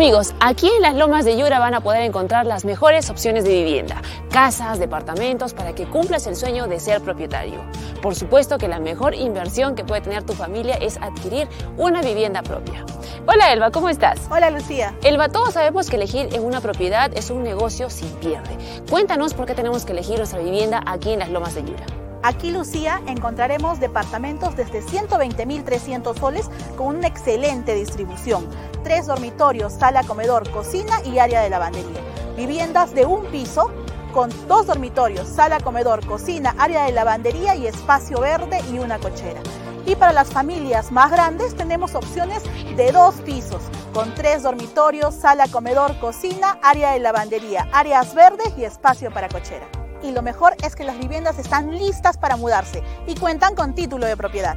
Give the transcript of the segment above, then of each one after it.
Amigos, aquí en las Lomas de Yura van a poder encontrar las mejores opciones de vivienda, casas, departamentos, para que cumplas el sueño de ser propietario. Por supuesto que la mejor inversión que puede tener tu familia es adquirir una vivienda propia. Hola Elba, ¿cómo estás? Hola Lucía. Elba, todos sabemos que elegir en una propiedad es un negocio sin pierde. Cuéntanos por qué tenemos que elegir nuestra vivienda aquí en las Lomas de Yura. Aquí, Lucía, encontraremos departamentos desde 120.300 soles con una excelente distribución. Tres dormitorios, sala, comedor, cocina y área de lavandería. Viviendas de un piso con dos dormitorios, sala, comedor, cocina, área de lavandería y espacio verde y una cochera. Y para las familias más grandes tenemos opciones de dos pisos, con tres dormitorios, sala, comedor, cocina, área de lavandería, áreas verdes y espacio para cochera y lo mejor es que las viviendas están listas para mudarse y cuentan con título de propiedad.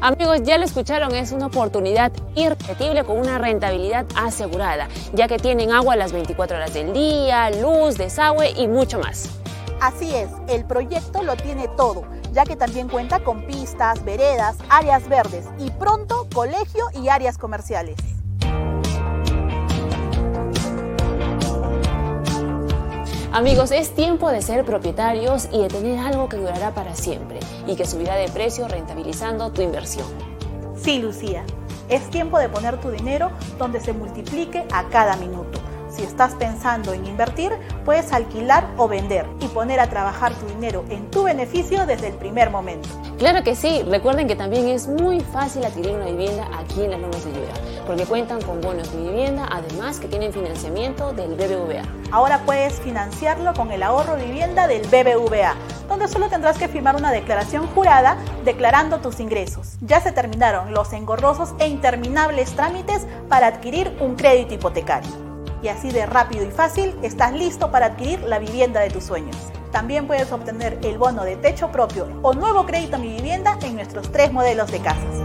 Amigos, ya lo escucharon, es una oportunidad irrepetible con una rentabilidad asegurada, ya que tienen agua las 24 horas del día, luz, desagüe y mucho más. Así es, el proyecto lo tiene todo, ya que también cuenta con pistas, veredas, áreas verdes y pronto colegio y áreas comerciales. Amigos, es tiempo de ser propietarios y de tener algo que durará para siempre y que subirá de precio rentabilizando tu inversión. Sí, Lucía, es tiempo de poner tu dinero donde se multiplique a cada minuto. Si estás pensando en invertir, puedes alquilar o vender y poner a trabajar tu dinero en tu beneficio desde el primer momento. Claro que sí, recuerden que también es muy fácil adquirir una vivienda aquí en las Lomas de Yura, porque cuentan con bonos de vivienda, además que tienen financiamiento del BBVA. Ahora puedes financiarlo con el ahorro vivienda del BBVA, donde solo tendrás que firmar una declaración jurada declarando tus ingresos. Ya se terminaron los engorrosos e interminables trámites para adquirir un crédito hipotecario y así de rápido y fácil estás listo para adquirir la vivienda de tus sueños. También puedes obtener el bono de techo propio o nuevo crédito a mi vivienda en nuestros tres modelos de casas.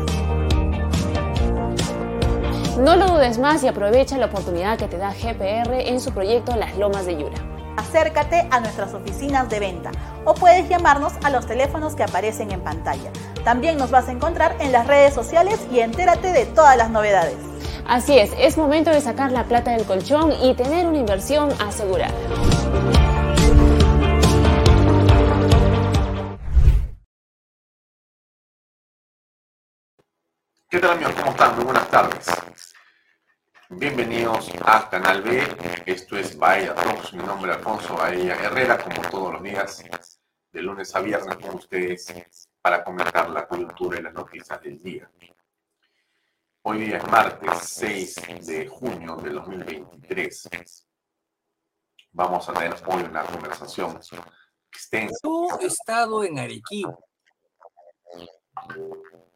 No lo dudes más y aprovecha la oportunidad que te da GPR en su proyecto Las Lomas de Yura. Acércate a nuestras oficinas de venta o puedes llamarnos a los teléfonos que aparecen en pantalla. También nos vas a encontrar en las redes sociales y entérate de todas las novedades. Así es, es momento de sacar la plata del colchón y tener una inversión asegurada. ¿Qué tal amigos? ¿Cómo están? Muy buenas tardes. Bienvenidos a Canal B. Esto es Vaya Talks. Mi nombre es Alfonso Bahía Herrera, como todos los días, de lunes a viernes con ustedes para comentar la coyuntura y las noticias del día. Hoy es martes 6 de junio de 2023. Vamos a tener hoy una conversación extensa. Tu estado en Arequipa.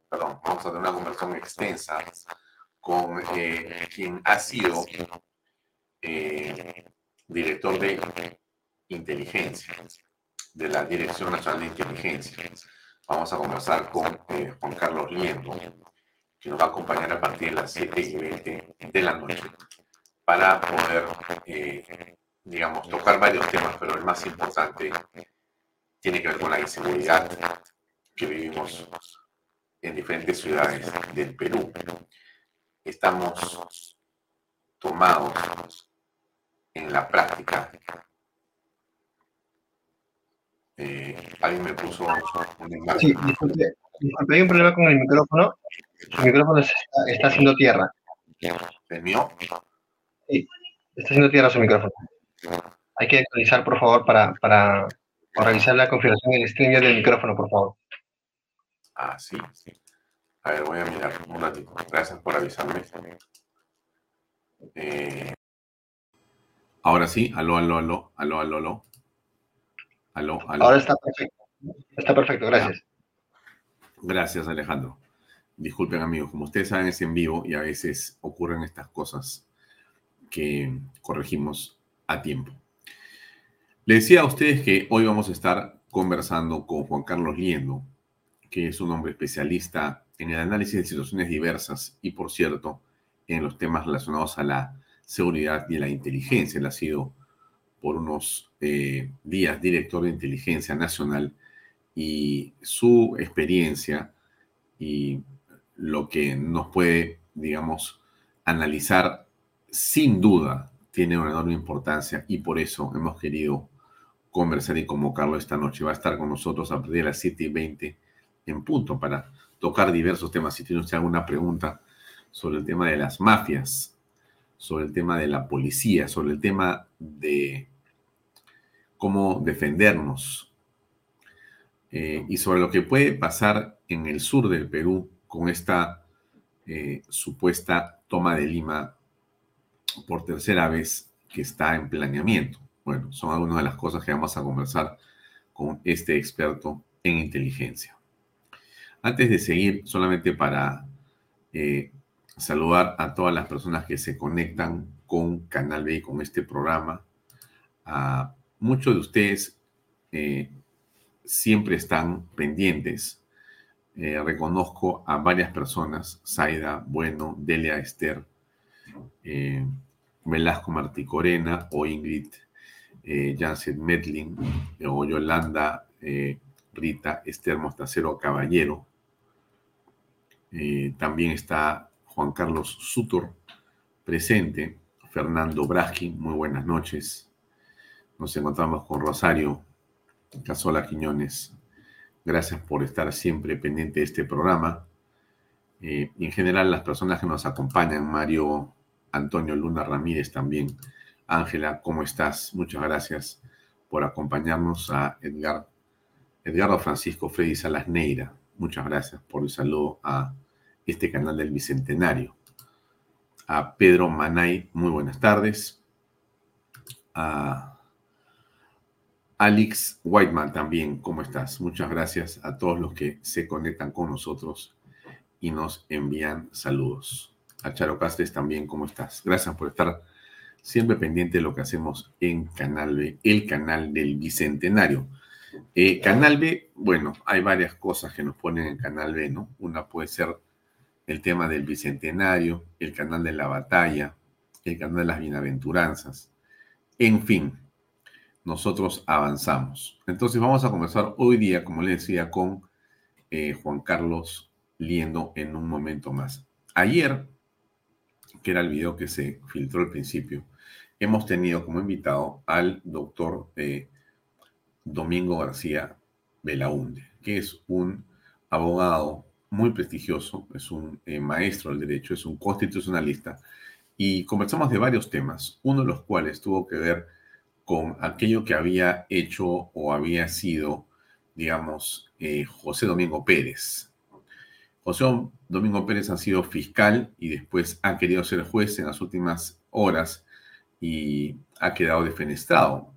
Perdón, vamos a tener una conversación extensa con eh, quien ha sido eh, director de inteligencia, de la Dirección Nacional de Inteligencia. Vamos a conversar con eh, Juan Carlos Liendo que nos va a acompañar a partir de las 7 y 20 de la noche para poder, eh, digamos, tocar varios temas, pero el más importante tiene que ver con la inseguridad que vivimos en diferentes ciudades del Perú. Estamos tomados en la práctica. Eh, alguien me puso un Sí, disculpe, disculpe, hay un problema con el micrófono. Su micrófono está, haciendo tierra. ¿El mío? Sí, está haciendo tierra su micrófono. hay que actualizar, por favor, para, para, para revisar la configuración del stream del micrófono, por favor. Ah, sí, sí. A ver, voy a mirar un ratito. Gracias por avisarme. Eh, ahora sí, aló, aló, aló, aló, aló, aló. Aló, aló. Ahora está perfecto. Está perfecto, gracias. Gracias, Alejandro. Disculpen, amigos, como ustedes saben, es en vivo y a veces ocurren estas cosas que corregimos a tiempo. Les decía a ustedes que hoy vamos a estar conversando con Juan Carlos Liendo, que es un hombre especialista en el análisis de situaciones diversas y, por cierto, en los temas relacionados a la seguridad y la inteligencia. Él ha sido por unos eh, días director de inteligencia nacional y su experiencia y lo que nos puede, digamos, analizar sin duda tiene una enorme importancia y por eso hemos querido conversar y convocarlo esta noche. Va a estar con nosotros a partir de las 7 y 20 en punto para tocar diversos temas. Si tiene usted alguna pregunta sobre el tema de las mafias, sobre el tema de la policía, sobre el tema de cómo defendernos eh, y sobre lo que puede pasar en el sur del Perú con esta eh, supuesta toma de Lima por tercera vez que está en planeamiento. Bueno, son algunas de las cosas que vamos a conversar con este experto en inteligencia. Antes de seguir, solamente para eh, saludar a todas las personas que se conectan con Canal B y con este programa. A muchos de ustedes eh, siempre están pendientes. Eh, reconozco a varias personas, Zaida, Bueno, Delia Esther, Velasco Martí Corena o Ingrid eh, Jansen Medlin o Yolanda Rita Esther Mostacero Caballero. también está Juan Carlos Sutor presente, Fernando Braschi, muy buenas noches. Nos encontramos con Rosario Casola Quiñones. Gracias por estar siempre pendiente de este programa. Eh, en general las personas que nos acompañan, Mario Antonio Luna Ramírez también. Ángela, ¿cómo estás? Muchas gracias por acompañarnos a Edgar, Edgardo Francisco Freddy Salas Neira. Muchas gracias por el saludo a este canal del Bicentenario. A Pedro Manay, muy buenas tardes. A Alex Whiteman también, ¿cómo estás? Muchas gracias a todos los que se conectan con nosotros y nos envían saludos. A Charo Castes también, ¿cómo estás? Gracias por estar siempre pendiente de lo que hacemos en Canal B, el canal del Bicentenario. Eh, canal B, bueno, hay varias cosas que nos ponen en Canal B, ¿no? Una puede ser el tema del Bicentenario, el canal de la batalla, el canal de las bienaventuranzas. En fin, nosotros avanzamos. Entonces vamos a comenzar hoy día, como les decía, con eh, Juan Carlos Liendo en un momento más. Ayer, que era el video que se filtró al principio, hemos tenido como invitado al doctor eh, Domingo García Belaunde, que es un abogado muy prestigioso, es un eh, maestro del derecho, es un constitucionalista, y conversamos de varios temas, uno de los cuales tuvo que ver con aquello que había hecho o había sido, digamos, eh, José Domingo Pérez. José Domingo Pérez ha sido fiscal y después ha querido ser juez en las últimas horas y ha quedado defenestrado.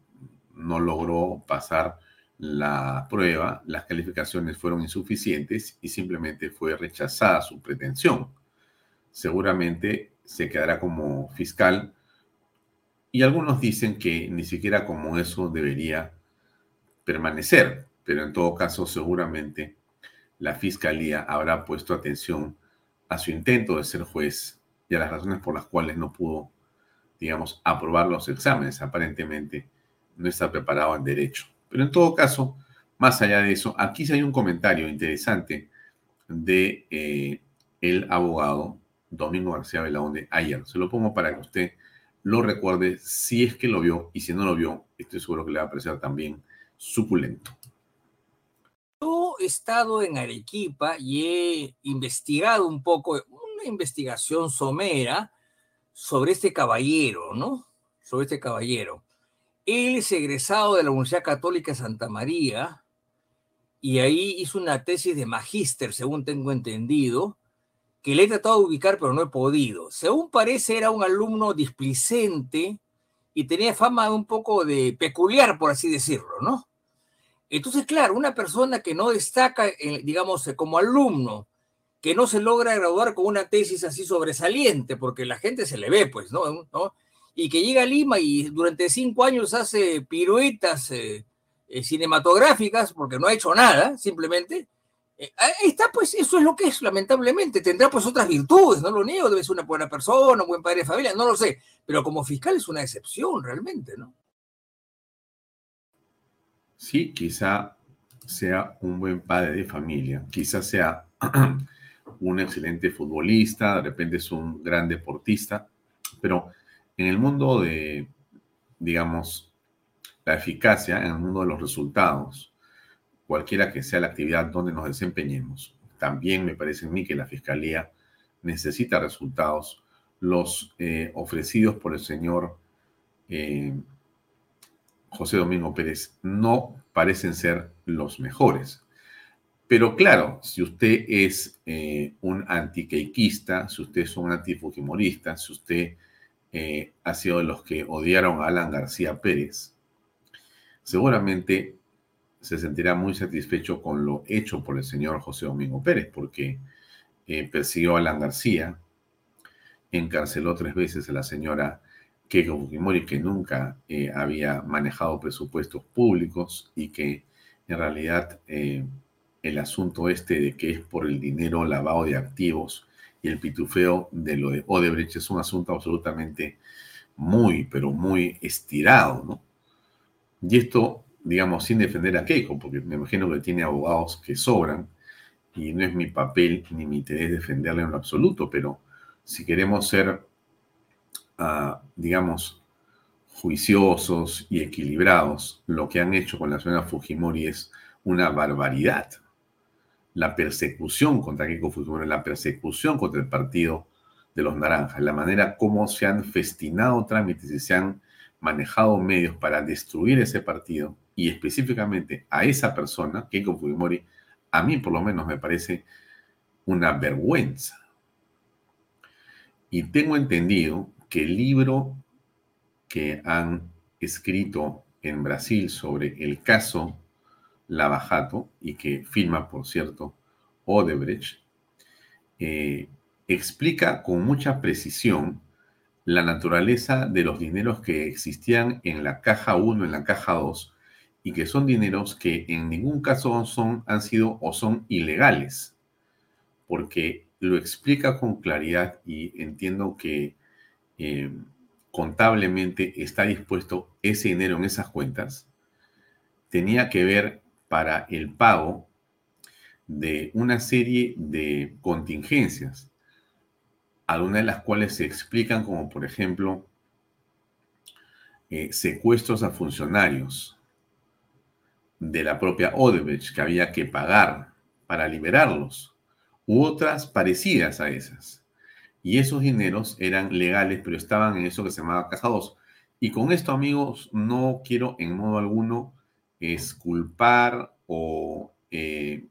No logró pasar la prueba, las calificaciones fueron insuficientes y simplemente fue rechazada su pretensión. Seguramente se quedará como fiscal y algunos dicen que ni siquiera como eso debería permanecer, pero en todo caso seguramente la fiscalía habrá puesto atención a su intento de ser juez y a las razones por las cuales no pudo, digamos, aprobar los exámenes. Aparentemente no está preparado en derecho. Pero en todo caso, más allá de eso, aquí sí hay un comentario interesante de eh, el abogado Domingo García Belaunde ayer. Se lo pongo para que usted lo recuerde si es que lo vio y si no lo vio, estoy seguro que le va a parecer también suculento. Yo he estado en Arequipa y he investigado un poco, una investigación somera sobre este caballero, ¿no? Sobre este caballero. Él es egresado de la Universidad Católica Santa María y ahí hizo una tesis de magíster, según tengo entendido, que le he tratado de ubicar, pero no he podido. Según parece, era un alumno displicente y tenía fama un poco de peculiar, por así decirlo, ¿no? Entonces, claro, una persona que no destaca, digamos, como alumno, que no se logra graduar con una tesis así sobresaliente, porque la gente se le ve, pues, ¿no? Y que llega a Lima y durante cinco años hace piruetas eh, eh, cinematográficas, porque no ha hecho nada, simplemente, eh, está, pues eso es lo que es, lamentablemente. Tendrá pues otras virtudes, no lo niego, debe ser una buena persona, un buen padre de familia, no lo sé, pero como fiscal es una excepción realmente, ¿no? Sí, quizá sea un buen padre de familia, quizá sea un excelente futbolista, de repente es un gran deportista, pero en el mundo de, digamos, la eficacia, en el mundo de los resultados, cualquiera que sea la actividad donde nos desempeñemos. También me parece a mí que la Fiscalía necesita resultados. Los eh, ofrecidos por el señor eh, José Domingo Pérez no parecen ser los mejores. Pero claro, si usted es eh, un antiqueiquista, si usted es un antifujimorista, si usted ha sido de los que odiaron a Alan García Pérez, seguramente se sentirá muy satisfecho con lo hecho por el señor José Domingo Pérez, porque eh, persiguió a Alan García, encarceló tres veces a la señora Keiko Fujimori, que nunca eh, había manejado presupuestos públicos y que en realidad eh, el asunto este de que es por el dinero lavado de activos y el pitufeo de lo de Odebrecht es un asunto absolutamente muy, pero muy estirado, ¿no? Y esto digamos, sin defender a Keiko, porque me imagino que tiene abogados que sobran y no es mi papel ni mi interés defenderle en lo absoluto, pero si queremos ser, uh, digamos, juiciosos y equilibrados, lo que han hecho con la señora Fujimori es una barbaridad. La persecución contra Keiko Fujimori, la persecución contra el partido de los naranjas, la manera como se han festinado trámites y se han manejado medios para destruir ese partido, y específicamente a esa persona, Keiko Fujimori, a mí por lo menos me parece una vergüenza. Y tengo entendido que el libro que han escrito en Brasil sobre el caso Lavajato, y que firma, por cierto, Odebrecht, eh, explica con mucha precisión la naturaleza de los dineros que existían en la caja 1, en la caja 2, y que son dineros que en ningún caso son, han sido o son ilegales, porque lo explica con claridad y entiendo que eh, contablemente está dispuesto ese dinero en esas cuentas, tenía que ver para el pago de una serie de contingencias, algunas de las cuales se explican como, por ejemplo, eh, secuestros a funcionarios, de la propia Odebrecht que había que pagar para liberarlos, u otras parecidas a esas. Y esos dineros eran legales, pero estaban en eso que se llamaba Caja 2. Y con esto, amigos, no quiero en modo alguno esculpar o eh,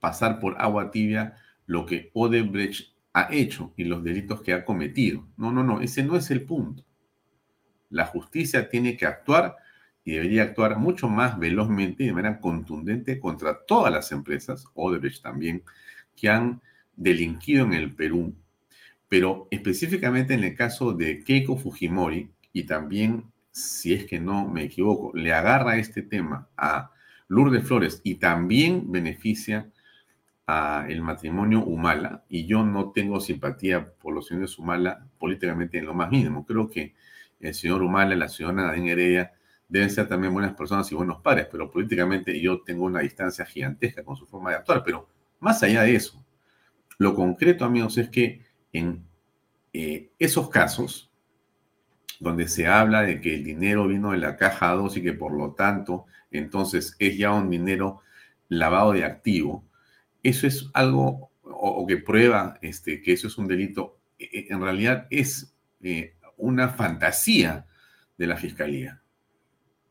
pasar por agua tibia lo que Odebrecht ha hecho y los delitos que ha cometido. No, no, no, ese no es el punto. La justicia tiene que actuar y debería actuar mucho más velozmente y de manera contundente contra todas las empresas, Odebrecht también, que han delinquido en el Perú. Pero específicamente en el caso de Keiko Fujimori, y también, si es que no me equivoco, le agarra este tema a Lourdes Flores y también beneficia a el matrimonio Humala, y yo no tengo simpatía por los señores Humala políticamente en lo más mínimo. Creo que el señor Humala la señora Nadine Heredia deben ser también buenas personas y buenos padres, pero políticamente yo tengo una distancia gigantesca con su forma de actuar. Pero más allá de eso, lo concreto, amigos, es que en eh, esos casos donde se habla de que el dinero vino de la caja 2 y que por lo tanto entonces es ya un dinero lavado de activo, eso es algo o, que prueba este, que eso es un delito, e, e, en realidad es eh, una fantasía de la fiscalía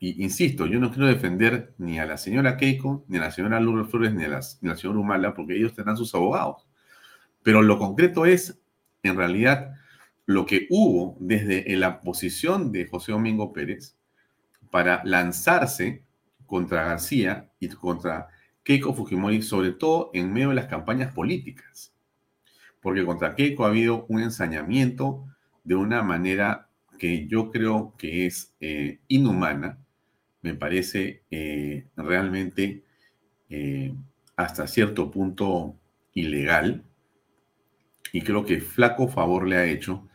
insisto, yo no quiero defender ni a la señora Keiko, ni a la señora Lourdes Flores, ni a, ni a la señora Humala, porque ellos tendrán sus abogados. Pero lo concreto es, en realidad, lo que hubo desde la posición de José Domingo Pérez para lanzarse contra García y contra Keiko Fujimori, sobre todo en medio de las campañas políticas. Porque contra Keiko ha habido un ensañamiento de una manera que yo creo que es eh, inhumana, me parece eh, realmente eh, hasta cierto punto ilegal, y creo que flaco favor le ha hecho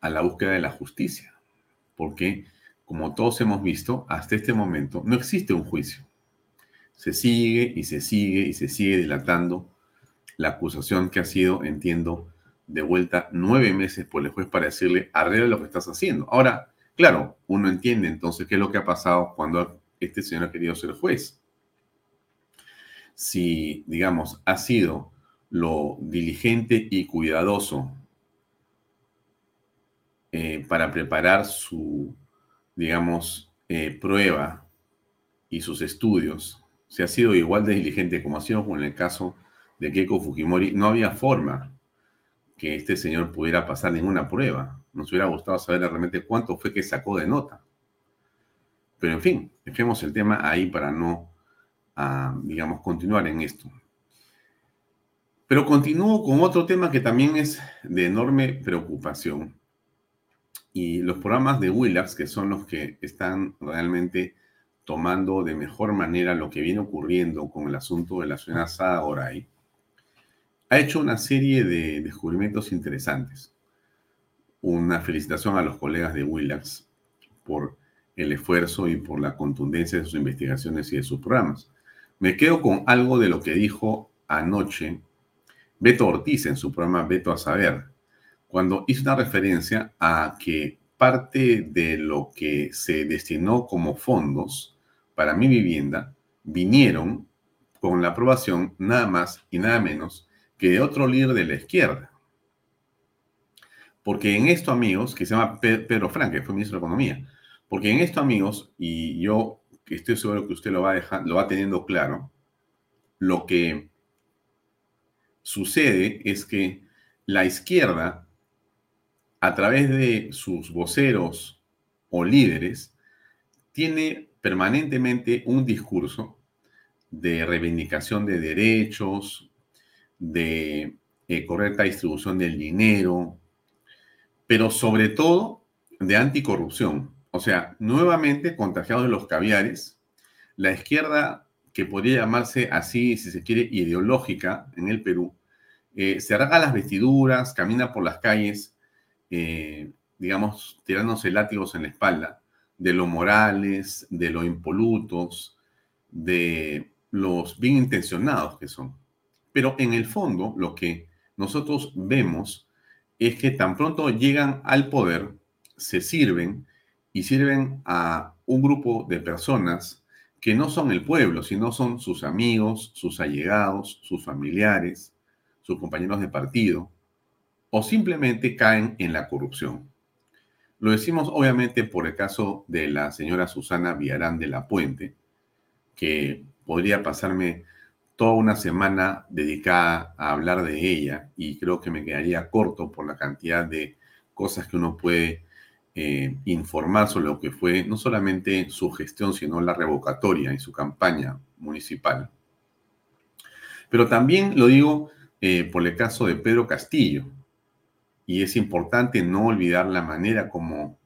a la búsqueda de la justicia, porque como todos hemos visto, hasta este momento no existe un juicio. Se sigue y se sigue y se sigue dilatando la acusación que ha sido, entiendo, de vuelta nueve meses por el juez para decirle, arregla lo que estás haciendo. Ahora, claro, uno entiende entonces qué es lo que ha pasado cuando este señor ha querido ser juez. Si, digamos, ha sido lo diligente y cuidadoso eh, para preparar su, digamos, eh, prueba y sus estudios, si ha sido igual de diligente como ha sido con el caso de Keiko Fujimori, no había forma que este señor pudiera pasar ninguna prueba. Nos hubiera gustado saber realmente cuánto fue que sacó de nota. Pero en fin, dejemos el tema ahí para no, ah, digamos, continuar en esto. Pero continúo con otro tema que también es de enorme preocupación. Y los programas de Willax, que son los que están realmente tomando de mejor manera lo que viene ocurriendo con el asunto de la ciudad Oray, ha hecho una serie de descubrimientos interesantes. Una felicitación a los colegas de Willax por el esfuerzo y por la contundencia de sus investigaciones y de sus programas. Me quedo con algo de lo que dijo anoche Beto Ortiz en su programa Beto a Saber, cuando hizo una referencia a que parte de lo que se destinó como fondos para mi vivienda vinieron con la aprobación nada más y nada menos que de otro líder de la izquierda. Porque en esto, amigos, que se llama Pedro Frank, que fue ministro de Economía, porque en esto, amigos, y yo estoy seguro que usted lo va, lo va teniendo claro, lo que sucede es que la izquierda, a través de sus voceros o líderes, tiene permanentemente un discurso de reivindicación de derechos, de eh, correcta distribución del dinero, pero sobre todo de anticorrupción. O sea, nuevamente contagiados de los caviares, la izquierda, que podría llamarse así, si se quiere, ideológica en el Perú, eh, se arranca las vestiduras, camina por las calles, eh, digamos, tirándose látigos en la espalda, de lo morales, de lo impolutos, de los bien intencionados que son. Pero en el fondo, lo que nosotros vemos es que tan pronto llegan al poder, se sirven y sirven a un grupo de personas que no son el pueblo, sino son sus amigos, sus allegados, sus familiares, sus compañeros de partido, o simplemente caen en la corrupción. Lo decimos obviamente por el caso de la señora Susana Villarán de la Puente, que podría pasarme toda una semana dedicada a hablar de ella y creo que me quedaría corto por la cantidad de cosas que uno puede eh, informar sobre lo que fue no solamente su gestión, sino la revocatoria y su campaña municipal. Pero también lo digo eh, por el caso de Pedro Castillo. Y es importante no olvidar la manera como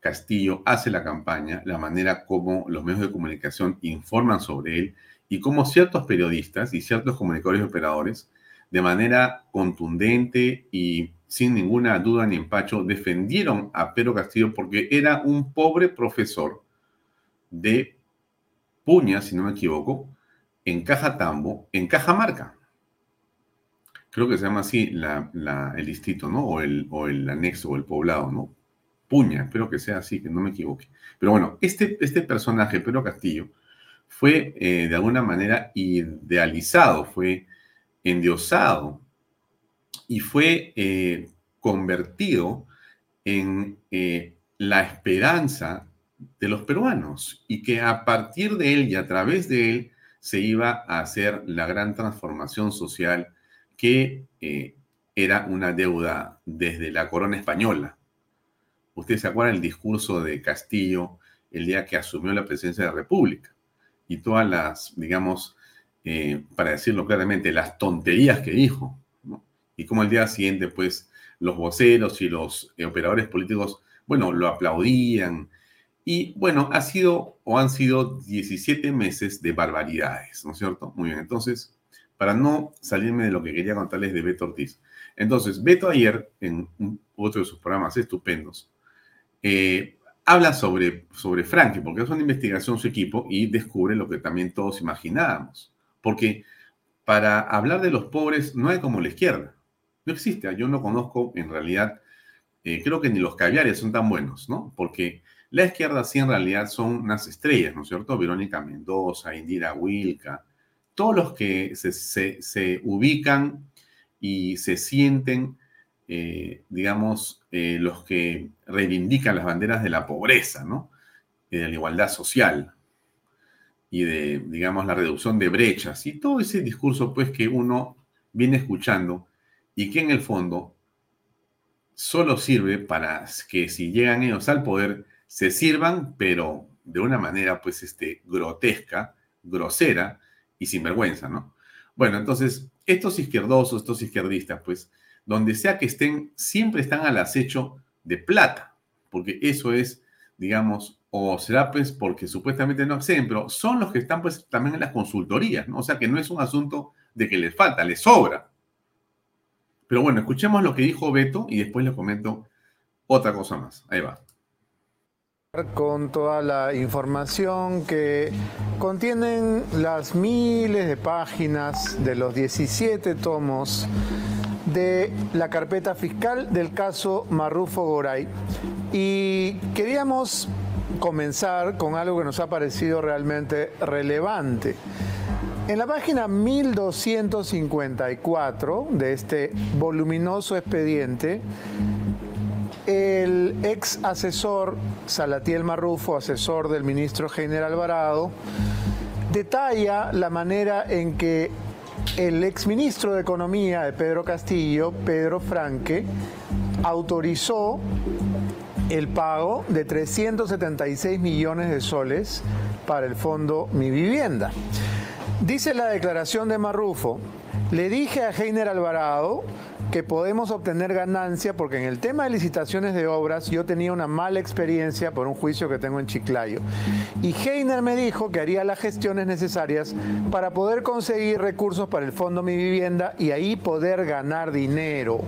Castillo hace la campaña, la manera como los medios de comunicación informan sobre él y cómo ciertos periodistas y ciertos comunicadores y operadores, de manera contundente y sin ninguna duda ni empacho, defendieron a Pedro Castillo porque era un pobre profesor de Puña, si no me equivoco, en Cajatambo, en Cajamarca. Creo que se llama así el distrito, ¿no? O el, o el anexo o el poblado, ¿no? Puña, espero que sea así, que no me equivoque. Pero bueno, este, este personaje, Pedro Castillo, fue eh, de alguna manera idealizado, fue endiosado y fue eh, convertido en eh, la esperanza de los peruanos y que a partir de él y a través de él se iba a hacer la gran transformación social que era una deuda desde la corona española. Usted se acuerda del discurso de Castillo el día que asumió la presidencia de la República y todas las, digamos, eh, para decirlo claramente, las tonterías que dijo, y como al día siguiente, pues, los voceros y los operadores políticos, bueno, lo aplaudían. Y bueno, ha sido o han sido 17 meses de barbaridades, ¿no es cierto? Muy bien, entonces, para no salirme de lo que quería contarles de Beto Ortiz. Entonces, Beto ayer, en otro de sus programas estupendos, eh, habla sobre, sobre Frankie, porque es una investigación su equipo y descubre lo que también todos imaginábamos. Porque para hablar de los pobres no hay como la izquierda. No existe. Yo no conozco en realidad, eh, creo que ni los caviares son tan buenos, ¿no? Porque la izquierda sí en realidad son unas estrellas, ¿no es cierto? Verónica Mendoza, Indira Wilka, todos los que se, ubican y se sienten, eh, digamos, eh, los que reivindican las banderas de la pobreza, ¿no? De la igualdad social y de, digamos, la reducción de brechas y todo ese discurso, pues, que uno viene escuchando y que en el fondo solo sirve para que si llegan ellos al poder, se sirvan, pero de una manera, pues, este, grotesca, grosera, y sin vergüenza, ¿no? Bueno, entonces, estos izquierdosos, estos izquierdistas, pues, donde sea que estén, siempre están al acecho de plata, porque eso es, digamos, o será pues porque supuestamente no acceden, pero son los que están pues también en las consultorías, ¿no? O sea que no es un asunto de que les falta, les sobra. Pero bueno, escuchemos lo que dijo Beto y después les comento otra cosa más. Ahí va con toda la información que contienen las miles de páginas de los 17 tomos de la carpeta fiscal del caso Marrufo Goray. Y queríamos comenzar con algo que nos ha parecido realmente relevante. En la página 1254 de este voluminoso expediente, el ex asesor Salatiel Marrufo, asesor del ministro General Alvarado, detalla la manera en que el ex ministro de Economía de Pedro Castillo, Pedro Franque, autorizó el pago de 376 millones de soles para el fondo Mi Vivienda. Dice la declaración de Marrufo, le dije a Heiner Alvarado que podemos obtener ganancia porque en el tema de licitaciones de obras yo tenía una mala experiencia por un juicio que tengo en Chiclayo. Y Heiner me dijo que haría las gestiones necesarias para poder conseguir recursos para el Fondo Mi Vivienda y ahí poder ganar dinero.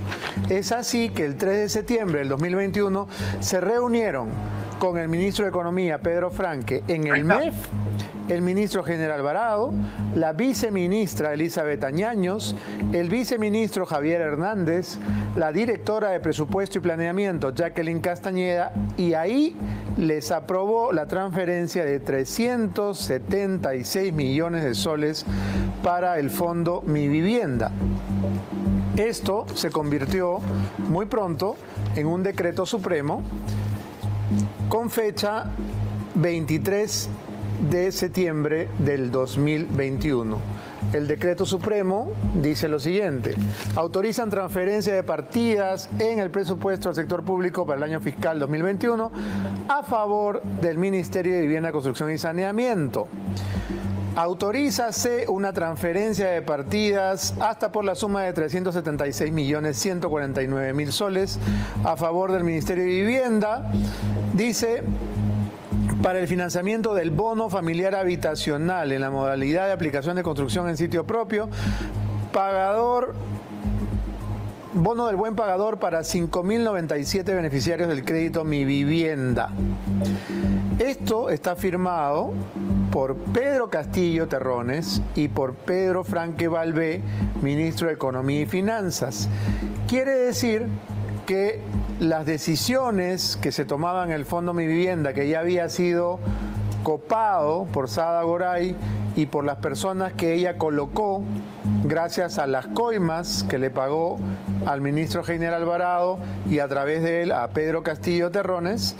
Es así que el 3 de septiembre del 2021 se reunieron con el ministro de Economía, Pedro Franque, en el MEF el ministro General Alvarado, la viceministra Elizabeth Añaños, el viceministro Javier Hernández, la directora de Presupuesto y Planeamiento Jacqueline Castañeda y ahí les aprobó la transferencia de 376 millones de soles para el fondo Mi Vivienda. Esto se convirtió muy pronto en un decreto supremo con fecha 23 de septiembre del 2021. El decreto supremo dice lo siguiente, autorizan transferencia de partidas en el presupuesto al sector público para el año fiscal 2021 a favor del Ministerio de Vivienda, Construcción y Saneamiento. Autorízase una transferencia de partidas hasta por la suma de 376 millones 149 mil soles a favor del Ministerio de Vivienda. Dice para el financiamiento del bono familiar habitacional en la modalidad de aplicación de construcción en sitio propio, pagador bono del buen pagador para 5.097 beneficiarios del crédito Mi Vivienda. Esto está firmado por Pedro Castillo Terrones y por Pedro Franque Valvé, ministro de Economía y Finanzas. Quiere decir que las decisiones que se tomaban en el Fondo Mi Vivienda, que ya había sido copado por Sada Goray y por las personas que ella colocó gracias a las coimas que le pagó al ministro General Alvarado y a través de él a Pedro Castillo Terrones,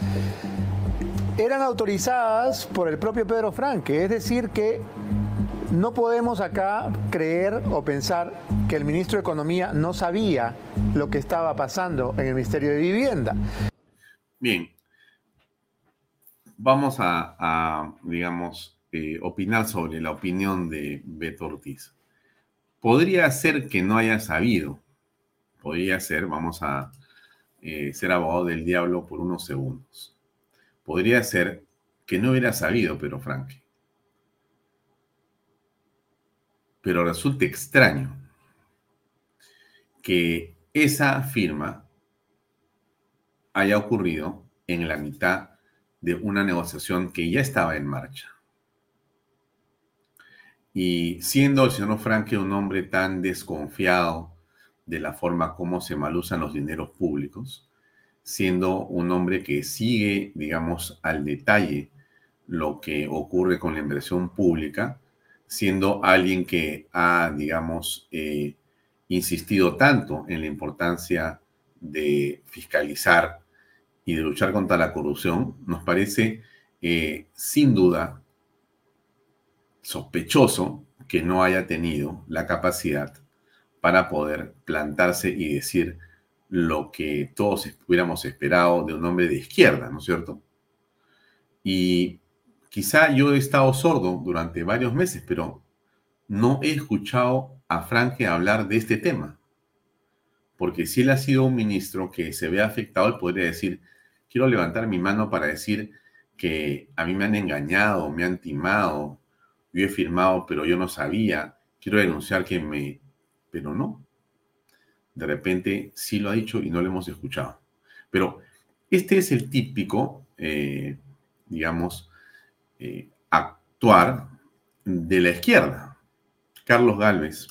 eran autorizadas por el propio Pedro Franque. Es decir, que no podemos acá creer o pensar que el ministro de Economía no sabía lo que estaba pasando en el Ministerio de Vivienda. Bien, vamos a, digamos, eh, opinar sobre la opinión de Beto Ortiz. Podría ser que no haya sabido, podría ser, vamos a eh, ser abogado del diablo por unos segundos. Podría ser que no hubiera sabido Pedro Franque. Pero resulta extraño que esa firma haya ocurrido en la mitad de una negociación que ya estaba en marcha. Y siendo el señor Franque un hombre tan desconfiado de la forma como se malusan los dineros públicos, siendo un hombre que sigue, digamos, al detalle lo que ocurre con la inversión pública, siendo alguien que ha, digamos, eh, insistido tanto en la importancia de fiscalizar y de luchar contra la corrupción, nos parece eh, sin duda sospechoso que no haya tenido la capacidad para poder plantarse y decir lo que todos hubiéramos esperado de un hombre de izquierda, ¿no es cierto? Y quizá yo he estado sordo durante varios meses, pero no he escuchado a Franke hablar de este tema. Porque si él ha sido un ministro que se ve afectado, él podría decir, quiero levantar mi mano para decir que a mí me han engañado, me han timado, yo he firmado, pero yo no sabía, quiero denunciar que me pero no. De repente sí lo ha dicho y no lo hemos escuchado. Pero este es el típico, eh, digamos, eh, actuar de la izquierda. Carlos Galvez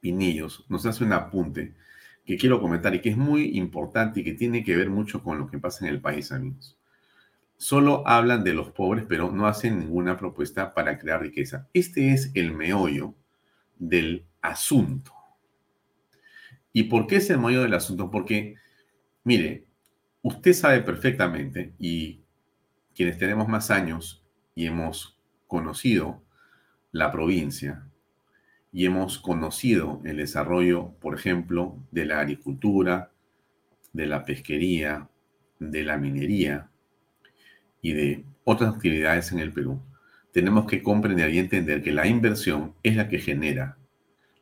Pinillos nos hace un apunte que quiero comentar y que es muy importante y que tiene que ver mucho con lo que pasa en el país, amigos. Solo hablan de los pobres, pero no hacen ninguna propuesta para crear riqueza. Este es el meollo del asunto. ¿Y por qué es el meollo del asunto? Porque, mire, usted sabe perfectamente, y quienes tenemos más años y hemos conocido la provincia, y hemos conocido el desarrollo, por ejemplo, de la agricultura, de la pesquería, de la minería y de otras actividades en el Perú, tenemos que comprender y entender que la inversión es la que genera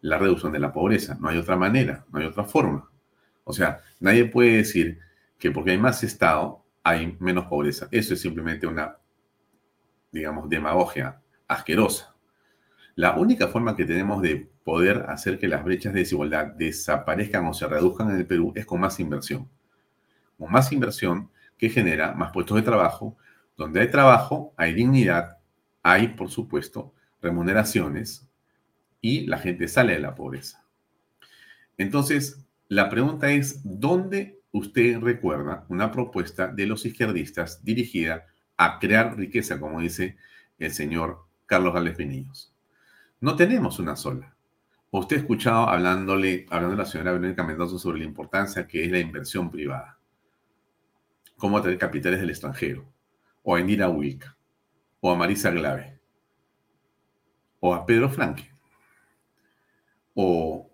la reducción de la pobreza. No hay otra manera, no hay otra forma. O sea, nadie puede decir que porque hay más Estado hay menos pobreza. Eso es simplemente una, digamos, demagogia asquerosa. La única forma que tenemos de poder hacer que las brechas de desigualdad desaparezcan o se reduzcan en el Perú es con más inversión. Con más inversión que genera más puestos de trabajo. Donde hay trabajo, hay dignidad, hay, por supuesto, remuneraciones, y la gente sale de la pobreza. Entonces, la pregunta es, ¿dónde usted recuerda una propuesta de los izquierdistas dirigida a crear riqueza, como dice el señor Carlos Gales Pinillos? No tenemos una sola. Usted ha escuchado hablándole, hablando a la señora Verónica Mendoza sobre la importancia que es la inversión privada. Cómo traer capitales del extranjero. O a Indira Wilka. O a Marisa Glave. O a Pedro Franque o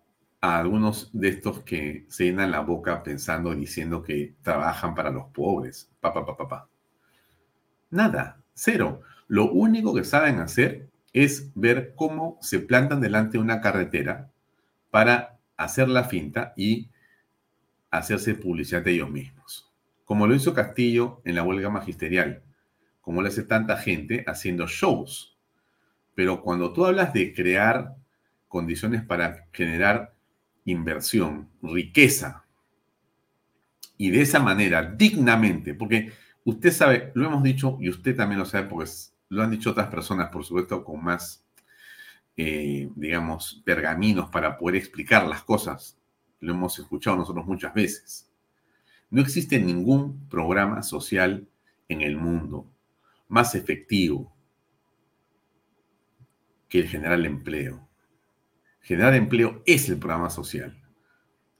algunos de estos que se llenan la boca pensando, diciendo que trabajan para los pobres. Papá. Nada, cero. Lo único que saben hacer es ver cómo se plantan delante de una carretera para hacer la finta y hacerse publicidad de ellos mismos. Como lo hizo Castillo en la huelga magisterial, como lo hace tanta gente haciendo shows. Pero cuando tú hablas de crear condiciones para generar inversión, riqueza, y de esa manera, dignamente, porque usted sabe, lo hemos dicho y usted también lo sabe porque lo han dicho otras personas, por supuesto, con más, eh, digamos, pergaminos para poder explicar las cosas. Lo hemos escuchado nosotros muchas veces. No existe ningún programa social en el mundo más efectivo que el general empleo. Generar empleo es el programa social.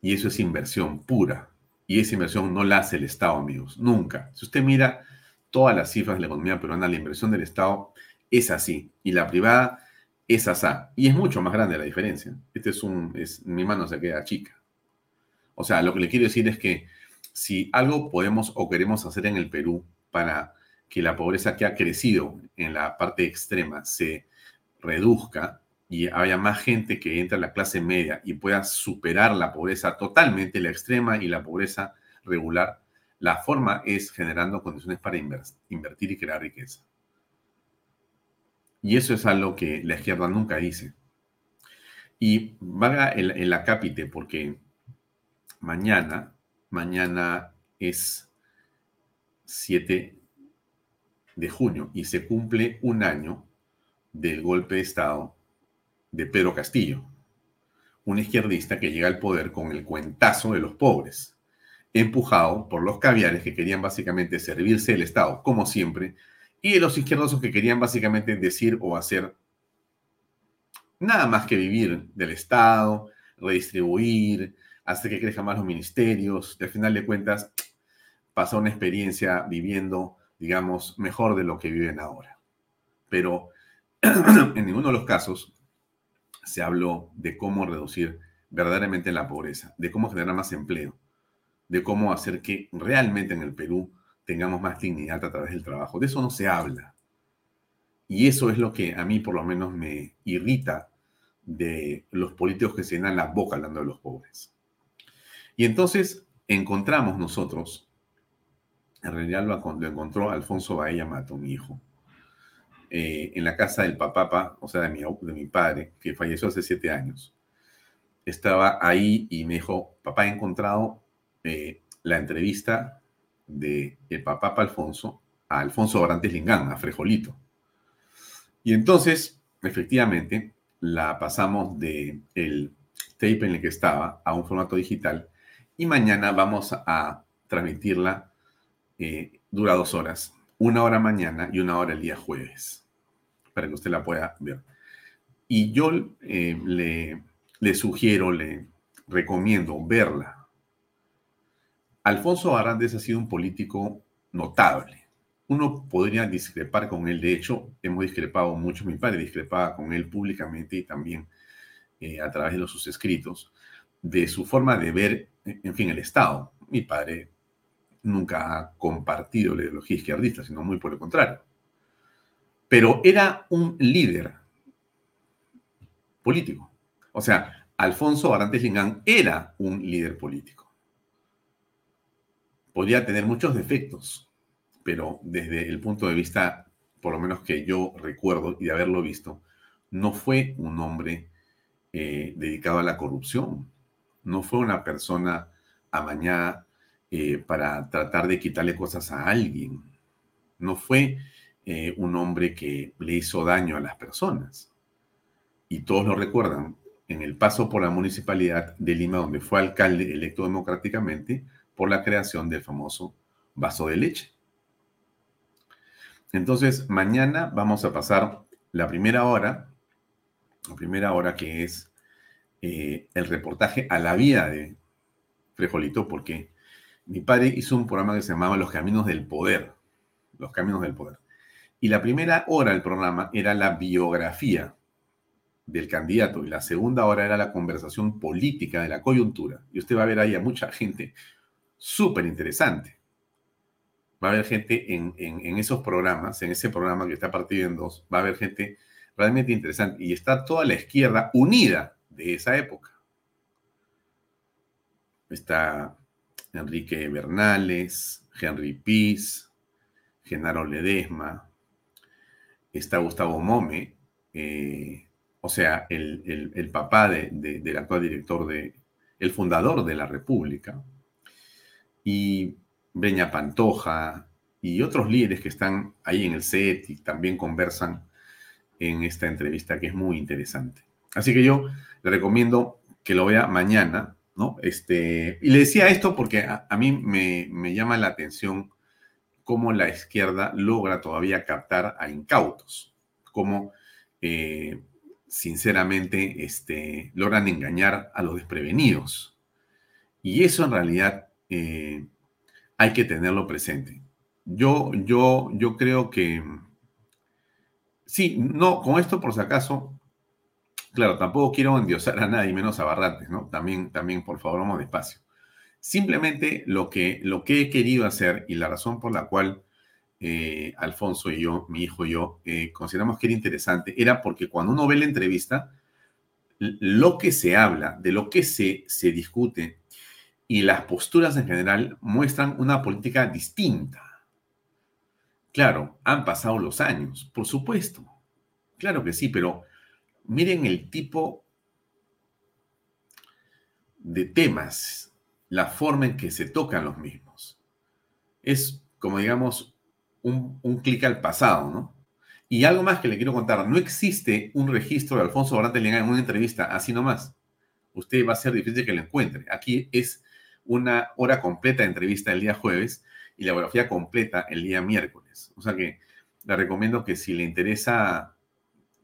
Y eso es inversión pura. Y esa inversión no la hace el Estado, amigos. Nunca. Si usted mira todas las cifras de la economía peruana, la inversión del Estado es así y la privada es asá. Y es mucho más grande la diferencia. Este es un, es, mi mano se queda chica. O sea, lo que le quiero decir es que si algo podemos o queremos hacer en el Perú para que la pobreza que ha crecido en la parte extrema se reduzca y haya más gente que entre a la clase media y pueda superar la pobreza totalmente, la extrema y la pobreza regular, la forma es generando condiciones para invertir y crear riqueza. Y eso es algo que la izquierda nunca dice. Y valga el, el acápite, porque mañana, mañana es 7 de junio y se cumple un año del golpe de Estado de Pedro Castillo, un izquierdista que llega al poder con el cuentazo de los pobres, empujado por los caviares que querían básicamente servirse del Estado, como siempre, y de los izquierdosos que querían básicamente decir o hacer nada más que vivir del Estado, redistribuir, hacer que crezcan más los ministerios, y al final de cuentas pasó una experiencia viviendo, digamos, mejor de lo que viven ahora. Pero en ninguno de los casos se habló de cómo reducir verdaderamente la pobreza, de cómo generar más empleo, de cómo hacer que realmente en el Perú tengamos más dignidad a través del trabajo. De eso no se habla. Y eso es lo que a mí por lo menos me irrita de los políticos que se llenan la boca hablando de los pobres. Y entonces encontramos nosotros, en realidad lo, encontró Alfonso Bahía Mato, mi hijo, eh, en la casa del papá, o sea, de mi, de mi padre, que falleció hace siete años. Estaba ahí y me dijo, papá, he encontrado eh, la entrevista de el papá Alfonso a Alfonso Orantes Lingán, a Frejolito. Y entonces, efectivamente, la pasamos de tape en el que estaba a un formato digital y mañana vamos a transmitirla, eh, dura dos horas, una hora mañana y una hora el día jueves, para que usted la pueda ver. Y yo eh, le, sugiero, le recomiendo verla, Alfonso Arandes ha sido un político notable. Uno podría discrepar con él, de hecho, hemos discrepado mucho, mi padre discrepaba con él públicamente y también eh, a través de sus escritos, de su forma de ver, en fin, el Estado. Mi padre nunca ha compartido la ideología izquierdista, sino muy por el contrario. Pero era un líder político. O sea, Alfonso Arantes Lingán era un líder político. Podía tener muchos defectos, pero desde el punto de vista, por lo menos que yo recuerdo y de haberlo visto, no fue un hombre eh, dedicado a la corrupción, no fue una persona amañada eh, para tratar de quitarle cosas a alguien, no fue eh, un hombre que le hizo daño a las personas. Y todos lo recuerdan en el paso por la municipalidad de Lima, donde fue alcalde electo democráticamente, por la creación del famoso vaso de leche. Entonces, mañana vamos a pasar la primera hora, la primera hora que es eh, el reportaje a la vida de Frejolito, porque mi padre hizo un programa que se llamaba Los Caminos del Poder, Los Caminos del Poder. Y la primera hora del programa era la biografía del candidato y la segunda hora era la conversación política de la coyuntura. Y usted va a ver ahí a mucha gente súper interesante. Va a haber gente en, esos programas, en ese programa que está partido en dos, va a haber gente realmente interesante. Y está toda la izquierda unida de esa época. Está Enrique Bernales, Henry Piz, Genaro Ledesma, está Gustavo Mome, eh, o sea, el, papá del actual director de, el fundador de la República, y Breña Pantoja y otros líderes que están ahí en el set y también conversan en esta entrevista que es muy interesante. Así que yo le recomiendo que lo vea mañana, ¿no? Este, y le decía esto porque a, mí me, llama la atención cómo la izquierda logra todavía captar a incautos, cómo eh, sinceramente este, logran engañar a los desprevenidos. Y eso en realidad eh, hay que tenerlo presente. yo, yo, yo creo que sí, no, con esto por si acaso, claro, tampoco quiero endiosar a nadie, menos a Barrantes, ¿no? También, también, por favor, vamos despacio. Simplemente lo que, lo que he querido hacer y la razón por la cual eh, Alfonso y yo, mi hijo y yo, eh, consideramos que era interesante, era porque cuando uno ve la entrevista, lo que se habla, de lo que se, se discute y las posturas en general muestran una política distinta. Claro, han pasado los años, por supuesto. Claro que sí, pero miren el tipo de temas, la forma en que se tocan los mismos. Es como digamos un, un clic al pasado, ¿no? Y algo más que le quiero contar, no existe un registro de Alfonso Barante en una entrevista así nomás. Usted va a ser difícil que lo encuentre. Aquí es una hora completa de entrevista el día jueves y la biografía completa el día miércoles. O sea que le recomiendo que si le interesa,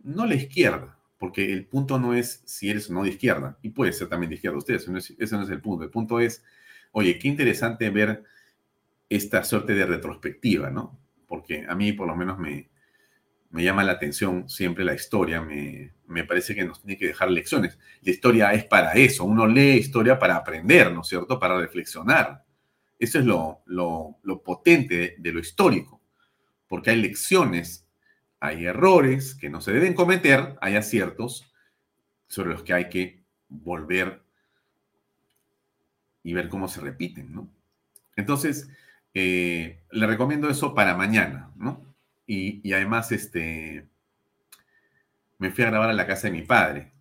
no la izquierda, porque el punto no es si eres o no de izquierda, y puede ser también de izquierda usted, eso no es, el punto. El punto es, oye, qué interesante ver esta suerte de retrospectiva, ¿no? Porque a mí por lo menos me, me llama la atención siempre la historia, me, parece que nos tiene que dejar lecciones. La historia es para eso, uno lee historia para aprender, ¿no es cierto? Para reflexionar. Eso es lo, lo, potente de, lo histórico, porque hay lecciones, hay errores que no se deben cometer, hay aciertos sobre los que hay que volver y ver cómo se repiten, ¿no? Entonces, eh, le recomiendo eso para mañana, ¿no? Y, además, este, me fui a grabar a la casa de mi padre.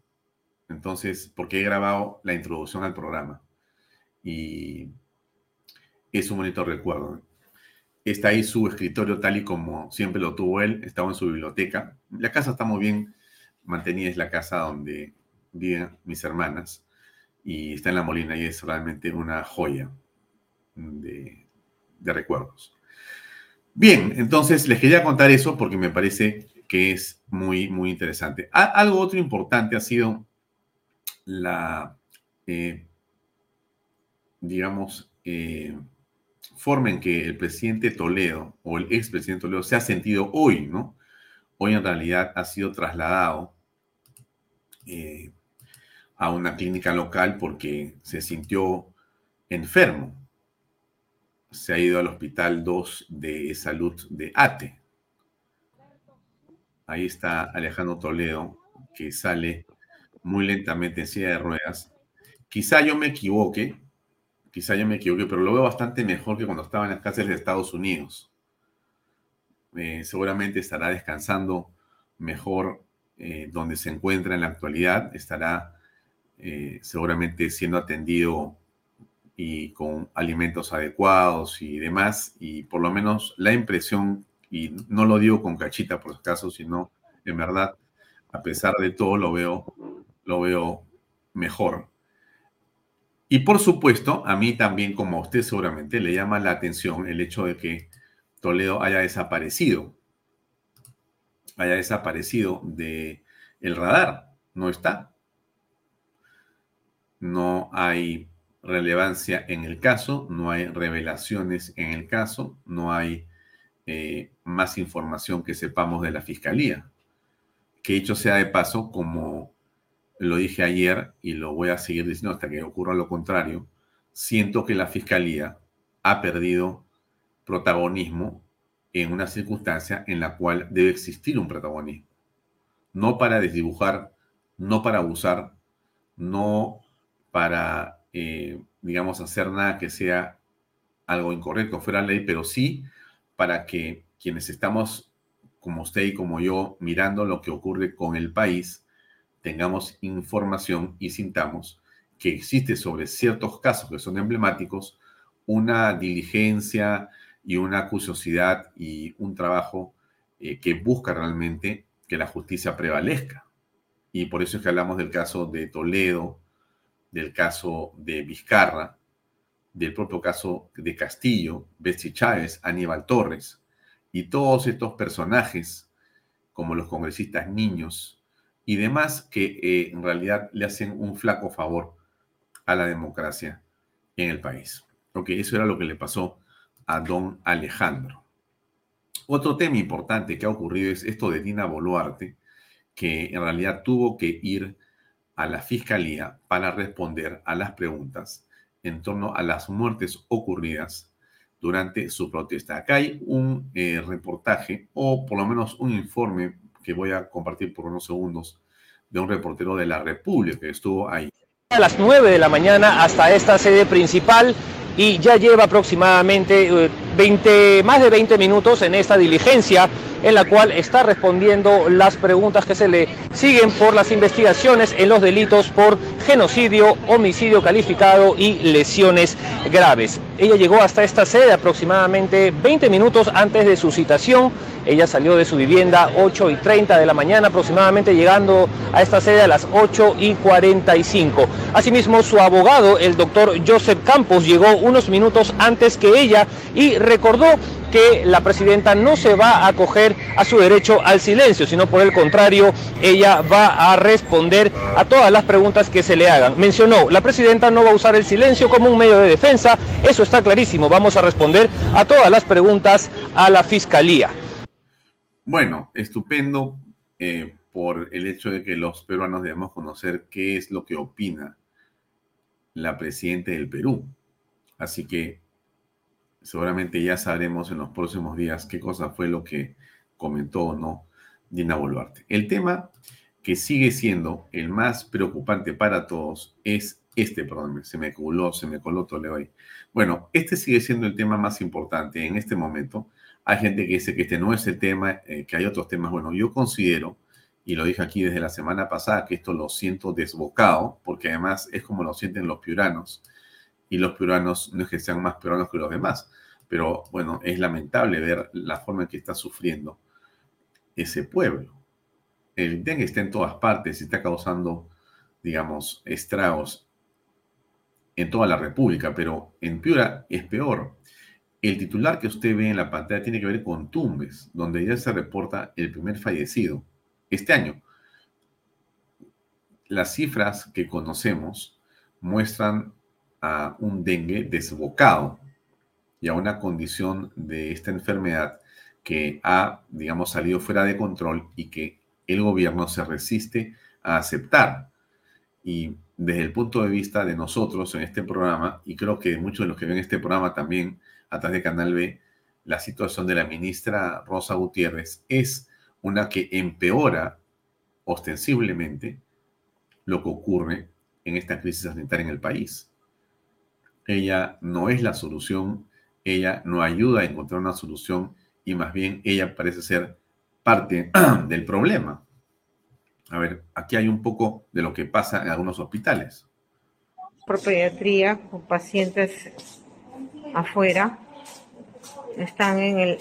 Entonces, porque he grabado la introducción al programa. Y es un bonito recuerdo. Está ahí su escritorio tal y como siempre lo tuvo él. Estaba en su biblioteca. La casa está muy bien mantenida. Es la casa donde viven mis hermanas. Y está en la Molina y es realmente una joya de recuerdos. Bien, entonces les quería contar eso porque me parece que es muy, muy interesante. Algo otro importante ha sido la, eh, digamos, eh, forma en que el presidente Toledo o el expresidente Toledo se ha sentido hoy, ¿no? Hoy en realidad ha sido trasladado eh, a una clínica local porque se sintió enfermo se ha ido al Hospital 2 de Salud de ATE. Ahí está Alejandro Toledo, que sale muy lentamente en silla de ruedas. Quizá yo me equivoque, quizá yo me equivoque, pero lo veo bastante mejor que cuando estaba en las cárceles de Estados Unidos. Eh, seguramente estará descansando mejor eh, donde se encuentra en la actualidad, estará eh, seguramente siendo atendido y con alimentos adecuados y demás, y por lo menos la impresión, y no lo digo con cachita por caso, sino en verdad, a pesar de todo, lo veo, lo veo mejor. Y por supuesto, a mí también, como a usted seguramente, le llama la atención el hecho de que Toledo haya desaparecido, haya desaparecido de el radar, no está. No hay relevancia en el caso, no hay revelaciones en el caso, no hay eh, más información que sepamos de la fiscalía. Que hecho sea de paso, como lo dije ayer y lo voy a seguir diciendo hasta que ocurra lo contrario, siento que la fiscalía ha perdido protagonismo en una circunstancia en la cual debe existir un protagonismo. No para desdibujar, no para abusar, no para eh, digamos, hacer nada que sea algo incorrecto fuera ley, pero sí para que quienes estamos, como usted y como yo, mirando lo que ocurre con el país, tengamos información y sintamos que existe sobre ciertos casos que son emblemáticos una diligencia y una curiosidad y un trabajo eh, que busca realmente que la justicia prevalezca. Y por eso es que hablamos del caso de Toledo, del caso de Vizcarra, del propio caso de Castillo, Betsy Chávez, Aníbal Torres y todos estos personajes, como los congresistas niños y demás, que eh, en realidad le hacen un flaco favor a la democracia en el país. Ok, eso era lo que le pasó a don Alejandro. Otro tema importante que ha ocurrido es esto de Dina Boluarte, que en realidad tuvo que ir a la fiscalía para responder a las preguntas en torno a las muertes ocurridas durante su protesta. Acá hay un eh, reportaje, o por lo menos un informe que voy a compartir por unos segundos, de un reportero de la República que estuvo ahí. A las 9 de la mañana hasta esta sede principal y ya lleva aproximadamente 20, eh, más de 20 minutos en esta diligencia en la cual está respondiendo las preguntas que se le siguen por las investigaciones en los delitos por genocidio, homicidio calificado y lesiones graves. Ella llegó hasta esta sede aproximadamente 20 minutos antes de su citación. Ella salió de su vivienda 8 y 30 de la mañana aproximadamente, llegando a esta sede a las 8 y 45. Asimismo, su abogado, el doctor Joseph Campos, llegó unos minutos antes que ella y recordó que la presidenta no se va a acoger a su derecho al silencio, sino por el contrario, ella va a responder a todas las preguntas que se le hagan. Mencionó, la presidenta no va a usar el silencio como un medio de defensa, eso está clarísimo, vamos a responder a todas las preguntas a la fiscalía. Bueno, estupendo eh, por el hecho de que los peruanos debemos conocer qué es lo que opina la presidenta del Perú. Así que seguramente ya sabremos en los próximos días qué cosa fue lo que comentó o no Dina Boluarte. El tema que sigue siendo el más preocupante para todos es este, perdón, se me coló, se me coló todo hoy. Bueno, este sigue siendo el tema más importante en este momento. Hay gente que dice que este no es el tema, eh, que hay otros temas. Bueno, yo considero, y lo dije aquí desde la semana pasada, que esto lo siento desbocado, porque además es como lo sienten los piuranos y los peruanos no es que sean más peruanos que los demás, pero bueno, es lamentable ver la forma en que está sufriendo ese pueblo. El dengue está en todas partes y está causando, digamos, estragos en toda la República, pero en Piura es peor. El titular que usted ve en la pantalla tiene que ver con Tumbes, donde ya se reporta el primer fallecido este año. Las cifras que conocemos muestran a un dengue desbocado y a una condición de esta enfermedad que ha, digamos, salido fuera de control y que el gobierno se resiste a aceptar. Y desde el punto de vista de nosotros en este programa, y creo que muchos de los que ven este programa también a través de Canal B, la situación de la ministra Rosa Gutiérrez es una que empeora ostensiblemente lo que ocurre en esta crisis sanitaria en el país. Ella no es la solución, ella no ayuda a encontrar una solución y más bien ella parece ser parte del problema. A ver, aquí hay un poco de lo que pasa en algunos hospitales. Por pediatría, con pacientes afuera, están en, el,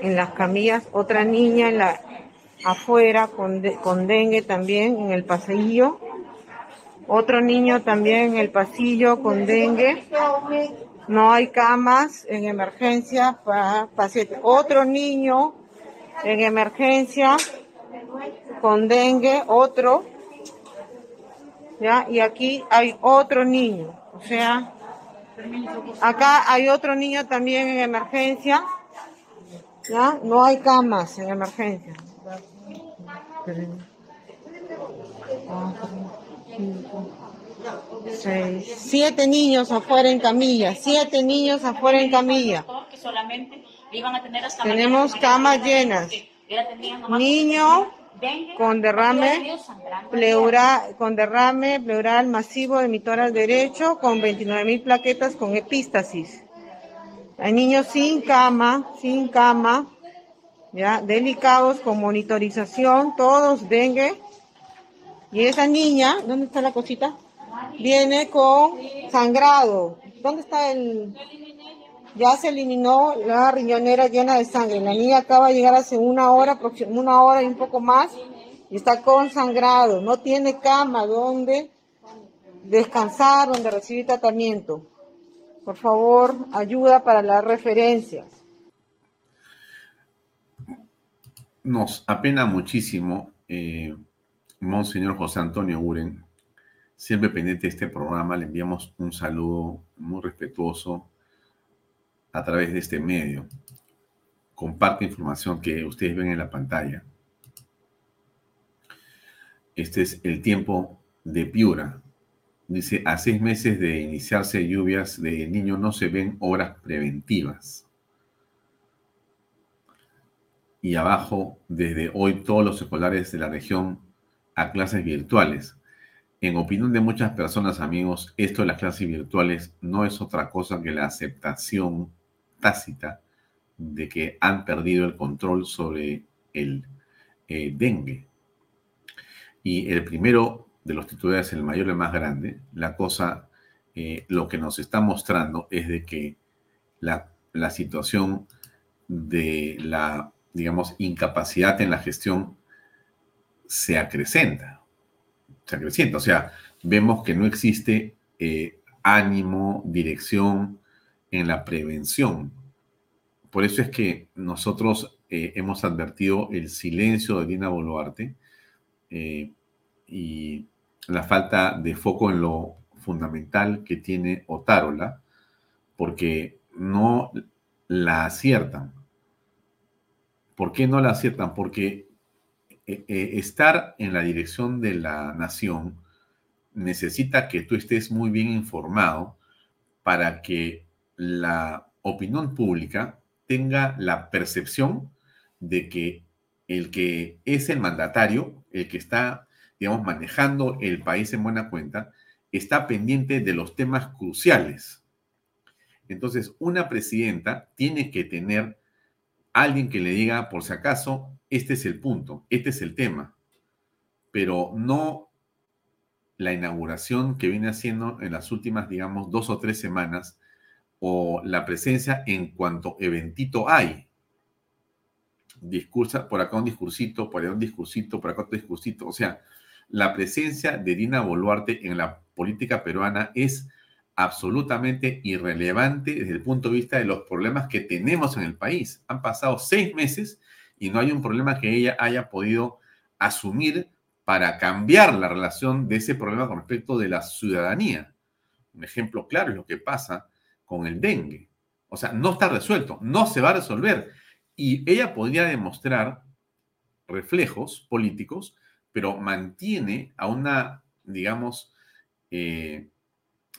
en, las camillas. Otra niña en la, afuera con, con dengue también en el pasillo. Otro niño también en el pasillo con dengue. No hay camas en emergencia para pacientes. Otro niño en emergencia con dengue, otro. ¿Ya? Y aquí hay otro niño. O sea, acá hay otro niño también en emergencia. ¿Ya? No hay camas en emergencia. Siete niños afuera en camilla, siete niños afuera en camilla. Tenemos camas llenas. Niño con derrame pleural, con derrame pleural masivo de mitoral derecho con 29 mil plaquetas con epístasis. Hay niños sin cama, sin cama, ya delicados con monitorización, todos dengue. Y esa niña, ¿dónde está la cosita? Viene con sangrado. ¿Dónde está el...? Ya se eliminó la riñonera llena de sangre. La niña acaba de llegar hace una hora, una hora y un poco más, y está con sangrado. No tiene cama donde descansar, donde recibir tratamiento. Por favor, ayuda para las referencias. Nos apena muchísimo, eh, Monseñor José Antonio Uren, siempre pendiente de este programa, le enviamos un saludo muy respetuoso a través de este medio. comparte información que ustedes ven en la pantalla. Este es el tiempo de Piura. Dice, a seis meses de iniciarse lluvias de niño no se ven obras preventivas. Y abajo, desde hoy, todos los escolares de la región a clases virtuales. En opinión de muchas personas, amigos, esto de las clases virtuales no es otra cosa que la aceptación tácita de que han perdido el control sobre el eh, dengue. Y el primero de los titulares, el mayor el más grande, la cosa, eh, lo que nos está mostrando es de que la, la situación de la, digamos, incapacidad en la gestión se acrecenta. Se acrecenta. O sea, vemos que no existe eh, ánimo, dirección en la prevención. Por eso es que nosotros eh, hemos advertido el silencio de Dina Boluarte eh, y la falta de foco en lo fundamental que tiene Otárola, porque no la aciertan. ¿Por qué no la aciertan? Porque eh, estar en la dirección de la nación necesita que tú estés muy bien informado para que la opinión pública tenga la percepción de que el que es el mandatario, el que está, digamos, manejando el país en buena cuenta, está pendiente de los temas cruciales. Entonces, una presidenta tiene que tener alguien que le diga, por si acaso, este es el punto, este es el tema, pero no la inauguración que viene haciendo en las últimas, digamos, dos o tres semanas o la presencia en cuanto eventito hay. Discursa, por acá un discursito, por allá un discursito, por acá otro discursito. O sea, la presencia de Dina Boluarte en la política peruana es absolutamente irrelevante desde el punto de vista de los problemas que tenemos en el país. Han pasado seis meses y no hay un problema que ella haya podido asumir para cambiar la relación de ese problema con respecto de la ciudadanía. Un ejemplo claro es lo que pasa con el dengue. O sea, no está resuelto, no se va a resolver. Y ella podría demostrar reflejos políticos, pero mantiene a una, digamos, eh,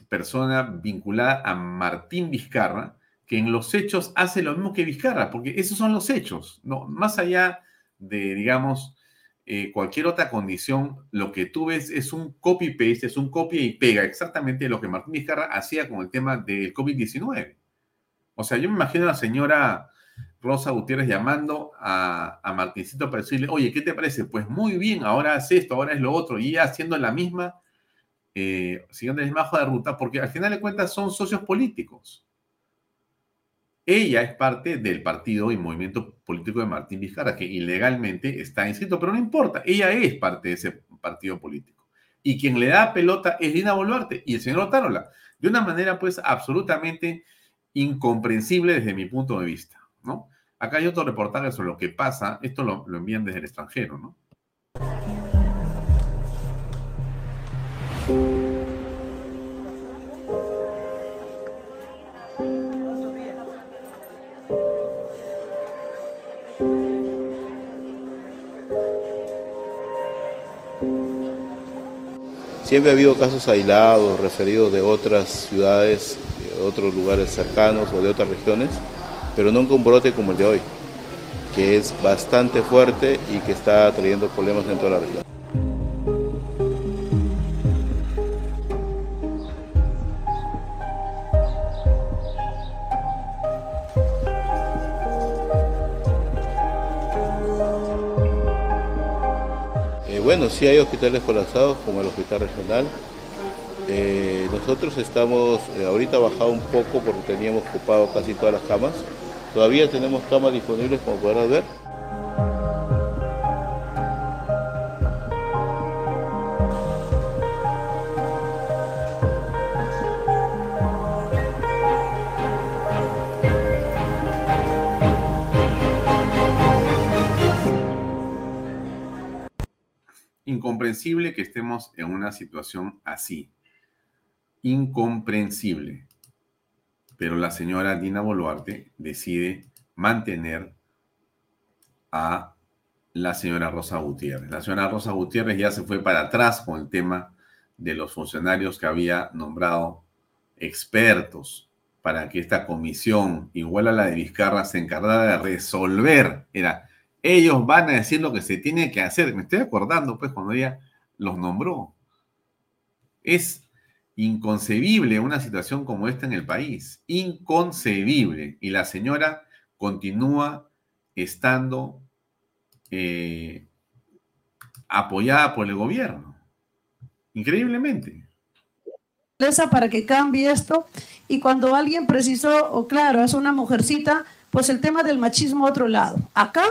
persona vinculada a Martín Vizcarra, que en los hechos hace lo mismo que Vizcarra, porque esos son los hechos, ¿no? Más allá de, digamos, eh, cualquier otra condición, lo que tú ves es un copy-paste, es un copia y pega, exactamente lo que Martín Vizcarra hacía con el tema del COVID-19. O sea, yo me imagino a la señora Rosa Gutiérrez llamando a, a Martincito para decirle, oye, ¿qué te parece? Pues muy bien, ahora es esto, ahora es lo otro, y haciendo la misma, eh, siguiendo el misma hoja de ruta, porque al final de cuentas son socios políticos. Ella es parte del partido y movimiento político de Martín Vizcarra, que ilegalmente está inscrito, pero no importa, ella es parte de ese partido político. Y quien le da pelota es Lina Boluarte y el señor Otárola, de una manera pues absolutamente incomprensible desde mi punto de vista, ¿no? Acá hay otro reportaje sobre lo que pasa, esto lo, lo envían desde el extranjero, ¿no? Siempre ha habido casos aislados, referidos de otras ciudades, de otros lugares cercanos o de otras regiones, pero nunca un brote como el de hoy, que es bastante fuerte y que está trayendo problemas en toda la región. Sí hay hospitales colapsados como el hospital regional. Eh, nosotros estamos, eh, ahorita bajado un poco porque teníamos ocupado casi todas las camas. Todavía tenemos camas disponibles como podrás ver. Que estemos en una situación así. Incomprensible. Pero la señora Dina Boluarte decide mantener a la señora Rosa Gutiérrez. La señora Rosa Gutiérrez ya se fue para atrás con el tema de los funcionarios que había nombrado expertos para que esta comisión, igual a la de Vizcarra, se encargara de resolver. Era, ellos van a decir lo que se tiene que hacer. Me estoy acordando, pues, cuando ella los nombró. Es inconcebible una situación como esta en el país. Inconcebible. Y la señora continúa estando eh, apoyada por el gobierno. Increíblemente. Para que cambie esto. Y cuando alguien precisó, o claro, es una mujercita, pues el tema del machismo a otro lado. Acá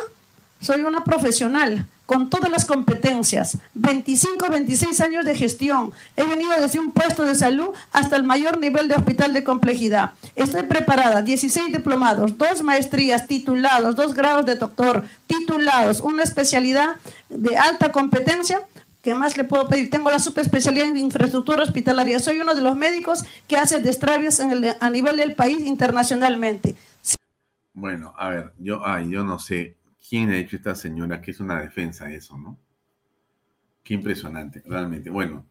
soy una profesional con todas las competencias, 25, 26 años de gestión. He venido desde un puesto de salud hasta el mayor nivel de hospital de complejidad. Estoy preparada, 16 diplomados, dos maestrías, titulados, dos grados de doctor, titulados, una especialidad de alta competencia. ¿Qué más le puedo pedir? Tengo la subespecialidad en infraestructura hospitalaria. Soy uno de los médicos que hace destravios a nivel del país internacionalmente. Bueno, a ver, yo, ay, yo no sé quién ha hecho esta señora, que es una defensa de eso, ¿no? Qué impresionante, realmente. Bueno,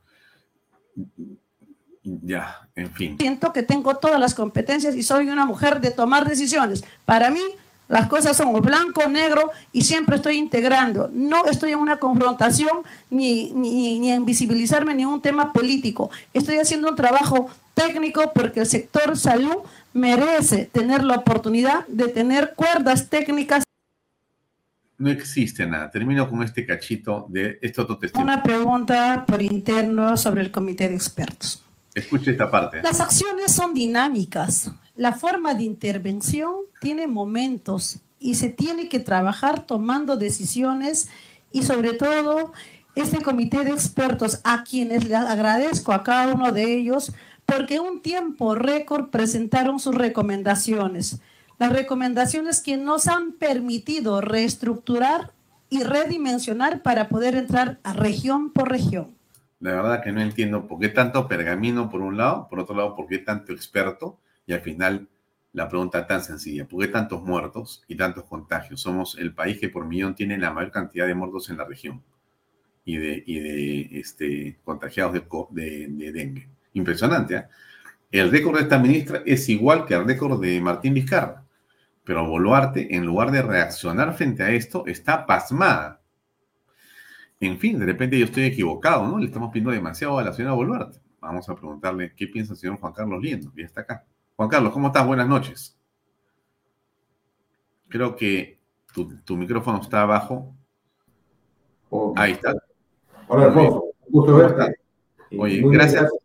ya, en fin. Siento que tengo todas las competencias y soy una mujer de tomar decisiones. Para mí, las cosas son blanco, negro y siempre estoy integrando. No estoy en una confrontación ni, ni, ni en visibilizarme ni un tema político. Estoy haciendo un trabajo técnico porque el sector salud merece tener la oportunidad de tener cuerdas técnicas no existe nada. Termino con este cachito de este otro testimonio. Una pregunta por interno sobre el comité de expertos. Escuche esta parte. Las acciones son dinámicas. La forma de intervención tiene momentos y se tiene que trabajar tomando decisiones y sobre todo este comité de expertos a quienes les agradezco a cada uno de ellos porque un tiempo récord presentaron sus recomendaciones las recomendaciones que nos han permitido reestructurar y redimensionar para poder entrar a región por región. La verdad que no entiendo por qué tanto pergamino por un lado, por otro lado, por qué tanto experto y al final la pregunta tan sencilla, ¿por qué tantos muertos y tantos contagios? Somos el país que por millón tiene la mayor cantidad de muertos en la región y de, de este, contagiados de, dengue. Impresionante, ¿eh? El récord de esta ministra es igual que el récord de Martín Vizcarra. Pero Boluarte, en lugar de reaccionar frente a esto, está pasmada. En fin, de repente yo estoy equivocado, ¿no? Le estamos pidiendo demasiado a la señora Boluarte. Vamos a preguntarle qué piensa el señor Juan Carlos Liendo, ya está acá. Juan Carlos, ¿cómo estás? Buenas noches. Creo que tu, micrófono está abajo. Ahí está. Hola, Alfonso. Gusto verte. Oye, gracias. Gracias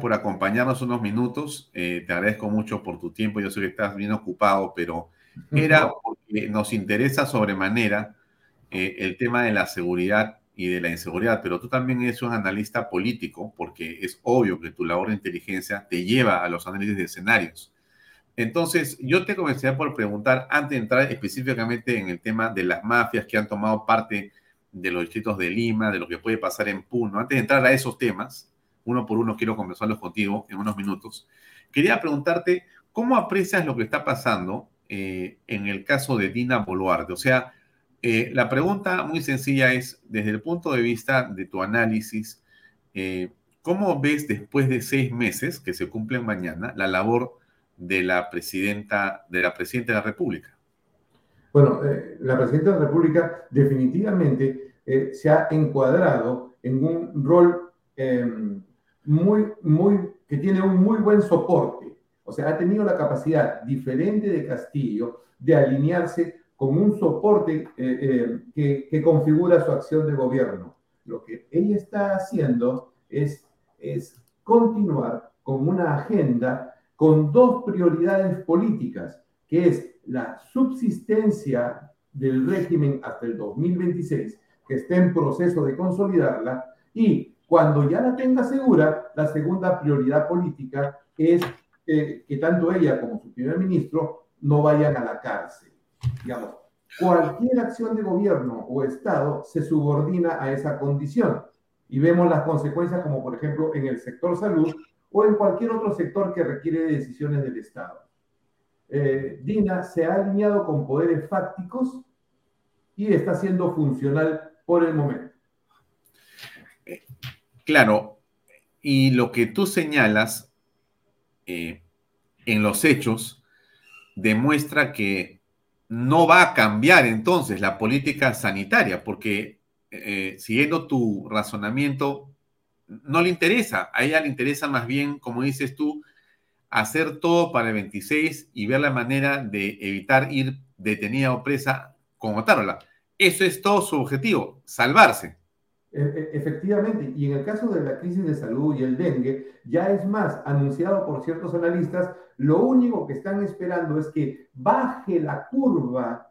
por acompañarnos unos minutos. Eh, te agradezco mucho por tu tiempo. Yo sé que estás bien ocupado, pero era porque nos interesa sobremanera eh, el tema de la seguridad y de la inseguridad, pero tú también eres un analista político, porque es obvio que tu labor de inteligencia te lleva a los análisis de escenarios. Entonces, yo te comenzaría por preguntar, antes de entrar específicamente en el tema de las mafias que han tomado parte de los distritos de Lima, de lo que puede pasar en Puno, antes de entrar a esos temas, uno por uno quiero conversarlos contigo en unos minutos. Quería preguntarte, ¿cómo aprecias lo que está pasando eh, en el caso de Dina Boluarte? O sea, eh, la pregunta muy sencilla es, desde el punto de vista de tu análisis, eh, ¿cómo ves después de seis meses, que se cumplen mañana, la labor de la presidenta de la, presidenta de la República? Bueno, la presidenta de la República definitivamente se ha encuadrado en un rol em, muy, muy, que tiene un muy buen soporte. O sea, ha tenido la capacidad, diferente de Castillo, de alinearse con un soporte eh, eh, que, que, configura su acción de gobierno. Lo que ella está haciendo es, es continuar con una agenda con dos prioridades políticas, que es la subsistencia del régimen hasta el 2026, que está en proceso de consolidarla, y cuando ya la tenga segura, la segunda prioridad política es que tanto ella como su primer ministro no vayan a la cárcel. Digamos, cualquier acción de gobierno o Estado se subordina a esa condición. Y vemos las consecuencias como por ejemplo en el sector salud o en cualquier otro sector que requiere decisiones del Estado. Eh, Dina se ha alineado con poderes fácticos y está siendo funcional por el momento. Claro, y lo que tú señalas eh, en los hechos demuestra que no va a cambiar entonces la política sanitaria, porque eh, siguiendo tu razonamiento, no le interesa, a ella le interesa más bien, como dices tú, hacer todo para el 26 y ver la manera de evitar ir detenida o presa con Otárola. Eso es todo su objetivo, salvarse. E, e, efectivamente, y en el caso de la crisis de salud y el dengue, ya es más, anunciado por ciertos analistas, lo único que están esperando es que baje la curva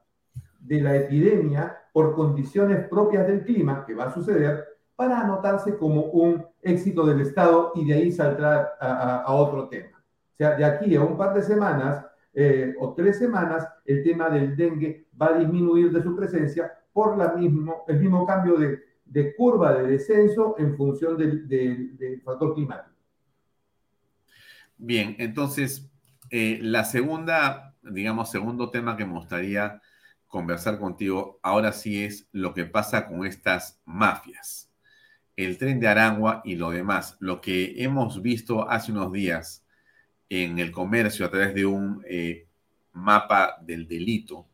de la epidemia por condiciones propias del clima, que va a suceder, para anotarse como un éxito del Estado y de ahí saltar a, otro tema. O sea, de aquí a un par de semanas eh, o tres semanas, el tema del dengue va a disminuir de su presencia por la mismo, el mismo cambio de, de curva de descenso en función del, factor climático. Bien, entonces, eh, la segunda, digamos, segundo tema que me gustaría conversar contigo ahora sí es lo que pasa con estas mafias. El tren de Aragua y lo demás. Lo que hemos visto hace unos días en el comercio a través de un eh, mapa del delito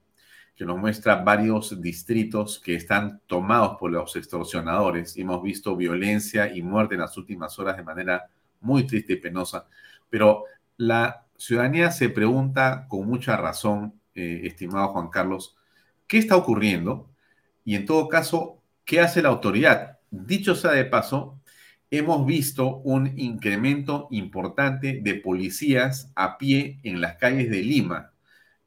que nos muestra varios distritos que están tomados por los extorsionadores. Hemos visto violencia y muerte en las últimas horas de manera muy triste y penosa, pero la ciudadanía se pregunta con mucha razón, eh, estimado Juan Carlos, ¿qué está ocurriendo? Y en todo caso, ¿qué hace la autoridad? Dicho sea de paso, hemos visto un incremento importante de policías a pie en las calles de Lima,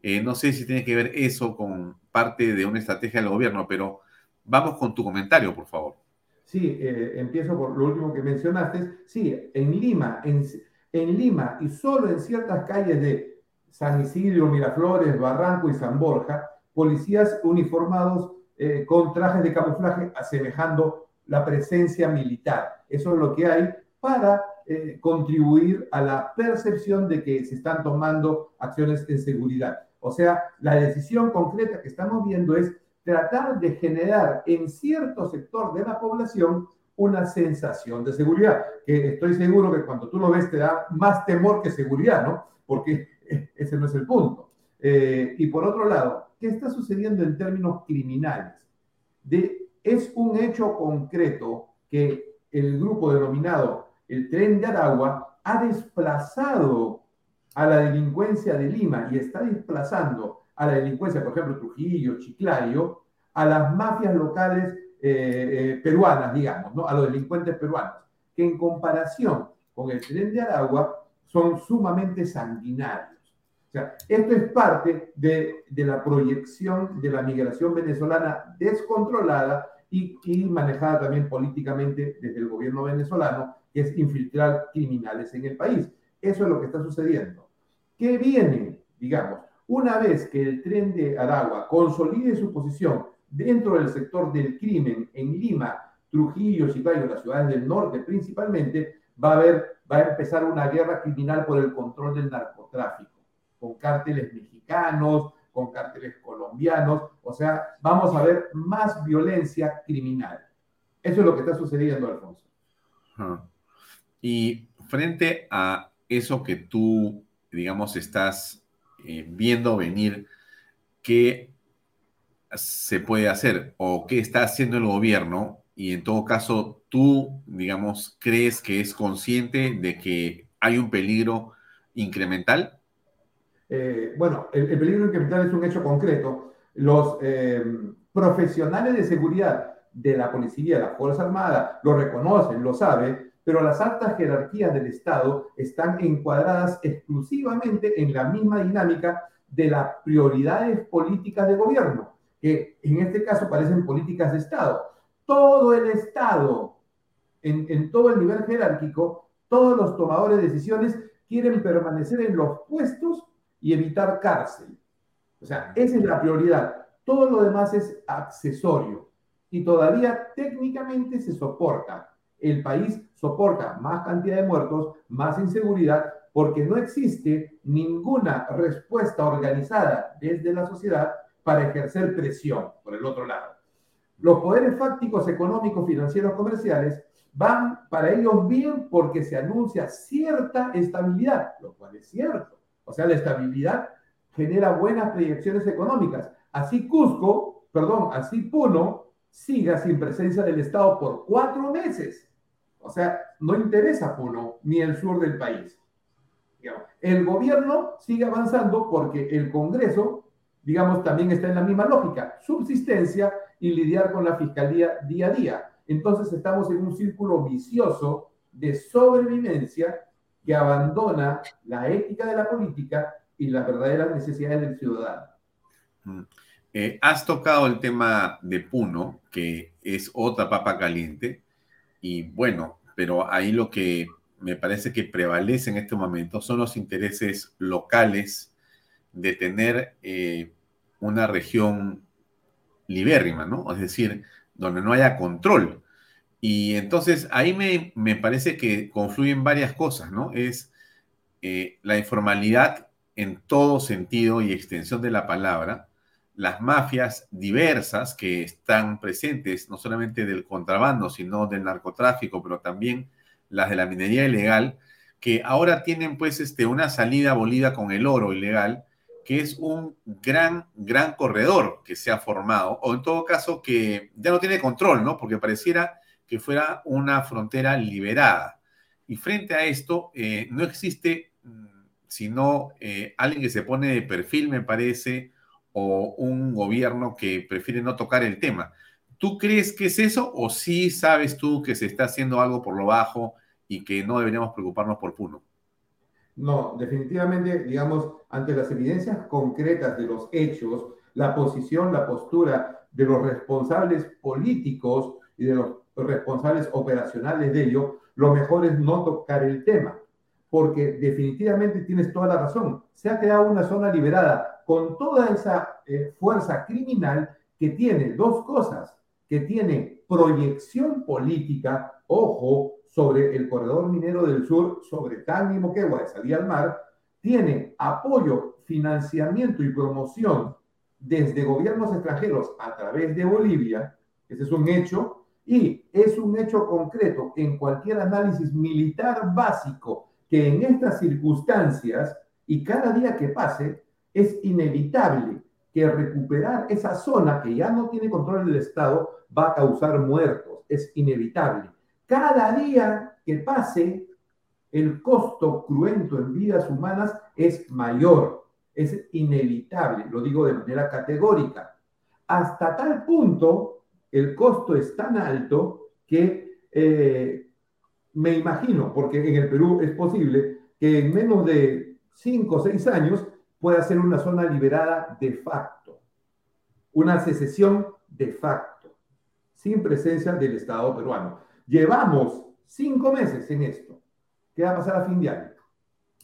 eh, no sé si tiene que ver eso con parte de una estrategia del gobierno, pero vamos con tu comentario, por favor. Sí, eh, empiezo por lo último que mencionaste. Sí, en Lima, en, Lima y solo en ciertas calles de San Isidro, Miraflores, Barranco y San Borja, policías uniformados eh, con trajes de camuflaje asemejando la presencia militar. Eso es lo que hay para contribuir a la percepción de que se están tomando acciones en seguridad. O sea, la decisión concreta que estamos viendo es tratar de generar en cierto sector de la población una sensación de seguridad, que estoy seguro que cuando tú lo ves te da más temor que seguridad, ¿no? Porque ese no es el punto. Eh, y por otro lado, ¿qué está sucediendo en términos criminales? Es un hecho concreto que el grupo denominado el tren de Aragua ha desplazado a la delincuencia de Lima y está desplazando a la delincuencia, por ejemplo, Trujillo, Chiclayo, a las mafias locales eh, eh, peruanas, digamos, ¿no? a los delincuentes peruanos, que en comparación con el tren de Aragua son sumamente sanguinarios. O sea, esto es parte de, de la proyección de la migración venezolana descontrolada y, y, manejada también políticamente desde el gobierno venezolano, que es infiltrar criminales en el país. Eso es lo que está sucediendo. ¿Qué viene? Digamos, una vez que el tren de Aragua consolide su posición dentro del sector del crimen en Lima, Trujillo, Chiclayo, las ciudades del norte principalmente, va a, haber, va a empezar una guerra criminal por el control del narcotráfico, con cárteles mexicanos, con cárteles colombianos, o sea, vamos a ver más violencia criminal. Eso es lo que está sucediendo, Alfonso. Y frente a eso que tú, digamos, estás eh, viendo venir, ¿qué se puede hacer o qué está haciendo el gobierno? Y en todo caso, tú, digamos, crees que es consciente de que hay un peligro incremental? Eh, bueno, el, peligro incremental es un hecho concreto. Los eh, profesionales de seguridad de la policía, de la Fuerza Armada, lo reconocen, lo saben, pero las altas jerarquías del Estado están encuadradas exclusivamente en la misma dinámica de las prioridades políticas de gobierno, que en este caso parecen políticas de Estado. Todo el Estado, en, en todo el nivel jerárquico, todos los tomadores de decisiones quieren permanecer en los puestos y evitar cárcel. O sea, esa es la prioridad. Todo lo demás es accesorio y todavía técnicamente se soporta el país soporta más cantidad de muertos, más inseguridad, porque no existe ninguna respuesta organizada desde la sociedad para ejercer presión, por el otro lado. Los poderes fácticos, económicos, financieros, comerciales van para ellos bien porque se anuncia cierta estabilidad, lo cual es cierto. O sea, la estabilidad genera buenas proyecciones económicas. Así Cusco, perdón, así Puno siga sin presencia del Estado por cuatro meses. O sea, no interesa a Puno ni el sur del país. El gobierno sigue avanzando porque el Congreso, digamos, también está en la misma lógica, subsistencia y lidiar con la fiscalía día a día. Entonces estamos en un círculo vicioso de sobrevivencia que abandona la ética de la política y las verdaderas necesidades del ciudadano. Mm. Eh, has tocado el tema de Puno, que es otra papa caliente, y bueno, pero ahí lo que me parece que prevalece en este momento son los intereses locales de tener eh, una región libérrima, ¿no? Es decir, donde no haya control. Y entonces ahí me, me parece que confluyen varias cosas, ¿no? Es eh, la informalidad en todo sentido y extensión de la palabra, las mafias diversas que están presentes, no solamente del contrabando, sino del narcotráfico, pero también las de la minería ilegal, que ahora tienen pues este, una salida abolida con el oro ilegal, que es un gran, gran corredor que se ha formado, o en todo caso que ya no tiene control, ¿no? Porque pareciera que fuera una frontera liberada. Y frente a esto, eh, no existe mm, sino eh, alguien que se pone de perfil, me parece, o un gobierno que prefiere no tocar el tema. ¿Tú crees que es eso o sí sabes tú que se está haciendo algo por lo bajo y que no deberíamos preocuparnos por Puno? No, definitivamente, digamos, ante las evidencias concretas de los hechos, la posición, la postura de los responsables políticos y de los responsables operacionales de ello, lo mejor es no tocar el tema, porque definitivamente tienes toda la razón. Se ha creado una zona liberada con toda esa eh, fuerza criminal que tiene dos cosas, que tiene proyección política, ojo, sobre el corredor minero del sur, sobre Tangui y Moquegua de salida al mar, tiene apoyo, financiamiento y promoción desde gobiernos extranjeros a través de Bolivia, ese es un hecho, y es un hecho concreto en cualquier análisis militar básico que en estas circunstancias y cada día que pase es inevitable que recuperar esa zona que ya no tiene control del Estado va a causar muertos, es inevitable. Cada día que pase, el costo cruento en vidas humanas es mayor, es inevitable, lo digo de manera categórica. Hasta tal punto, el costo es tan alto que eh, me imagino, porque en el Perú es posible, que en menos de cinco o seis años pueda ser una zona liberada de facto, una secesión de facto, sin presencia del Estado peruano. Llevamos cinco meses en esto. ¿Qué va a pasar a fin de año?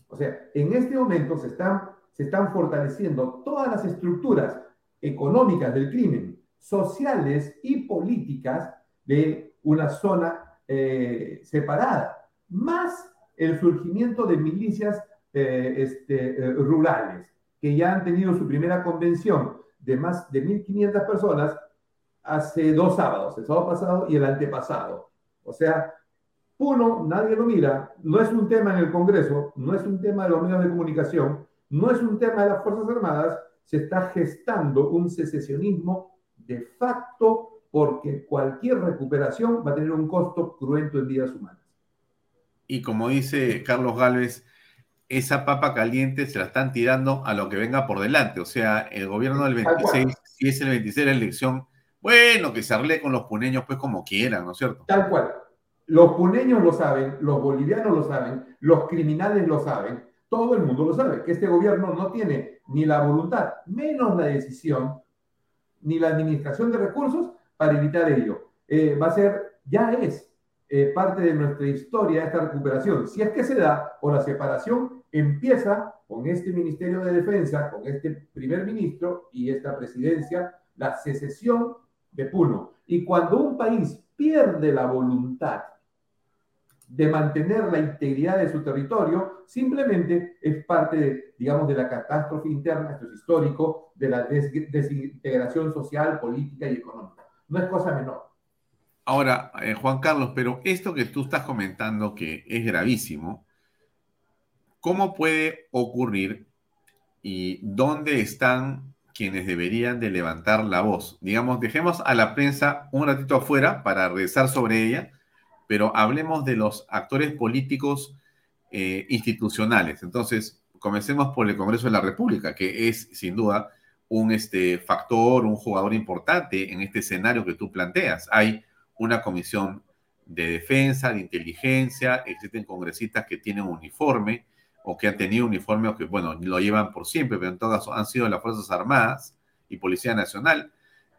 O sea, en este momento se están, fortaleciendo todas las estructuras económicas del crimen, sociales y políticas de una zona eh, separada, más el surgimiento de milicias eh, este, eh, rurales, que ya han tenido su primera convención de más de 1.500 personas hace dos sábados, el sábado pasado y el antepasado. O sea, uno, nadie lo mira, no es un tema en el Congreso, no es un tema de los medios de comunicación, no es un tema de las Fuerzas Armadas, se está gestando un secesionismo de facto porque cualquier recuperación va a tener un costo cruento en vidas humanas. Y como dice Carlos Gálvez, esa papa caliente se la están tirando a lo que venga por delante. O sea, el gobierno del 26, si es el 26 la elección, bueno, que se arle con los puneños pues como quieran, ¿no es cierto? Tal cual. Los puneños lo saben, los bolivianos lo saben, los criminales lo saben, todo el mundo lo sabe, que este gobierno no tiene ni la voluntad, menos la decisión, ni la administración de recursos para evitar ello. Eh, va a ser, ya es eh, parte de nuestra historia esta recuperación. Si es que se da, o la separación empieza con este Ministerio de Defensa, con este primer ministro y esta presidencia, la secesión de Puno. Y cuando un país pierde la voluntad de mantener la integridad de su territorio, simplemente es parte, de, digamos, de la catástrofe interna, esto es histórico, de la desintegración social, política y económica. No es cosa menor. Ahora, eh, Juan Carlos, pero esto que tú estás comentando que es gravísimo, ¿cómo puede ocurrir y dónde están quienes deberían de levantar la voz? Digamos, dejemos a la prensa un ratito afuera para rezar sobre ella pero hablemos de los actores políticos eh, institucionales. Entonces, comencemos por el Congreso de la República, que es sin duda un este, factor, un jugador importante en este escenario que tú planteas. Hay una comisión de defensa, de inteligencia, existen congresistas que tienen uniforme o que han tenido uniforme o que, bueno, lo llevan por siempre, pero en todo caso han sido las Fuerzas Armadas y Policía Nacional.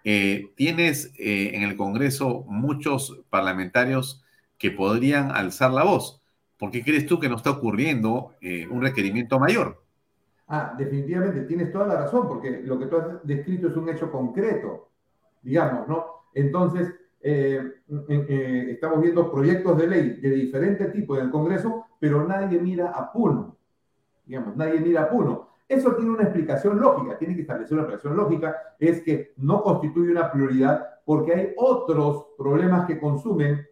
Eh, tienes eh, en el Congreso muchos parlamentarios que podrían alzar la voz. ¿Por qué crees tú que no está ocurriendo eh, un requerimiento mayor? Ah, definitivamente, tienes toda la razón, porque lo que tú has descrito es un hecho concreto, digamos, ¿no? Entonces, eh, eh, estamos viendo proyectos de ley de diferente tipo en el Congreso, pero nadie mira a Puno, digamos, nadie mira a Puno. Eso tiene una explicación lógica, tiene que establecer una explicación lógica, es que no constituye una prioridad porque hay otros problemas que consumen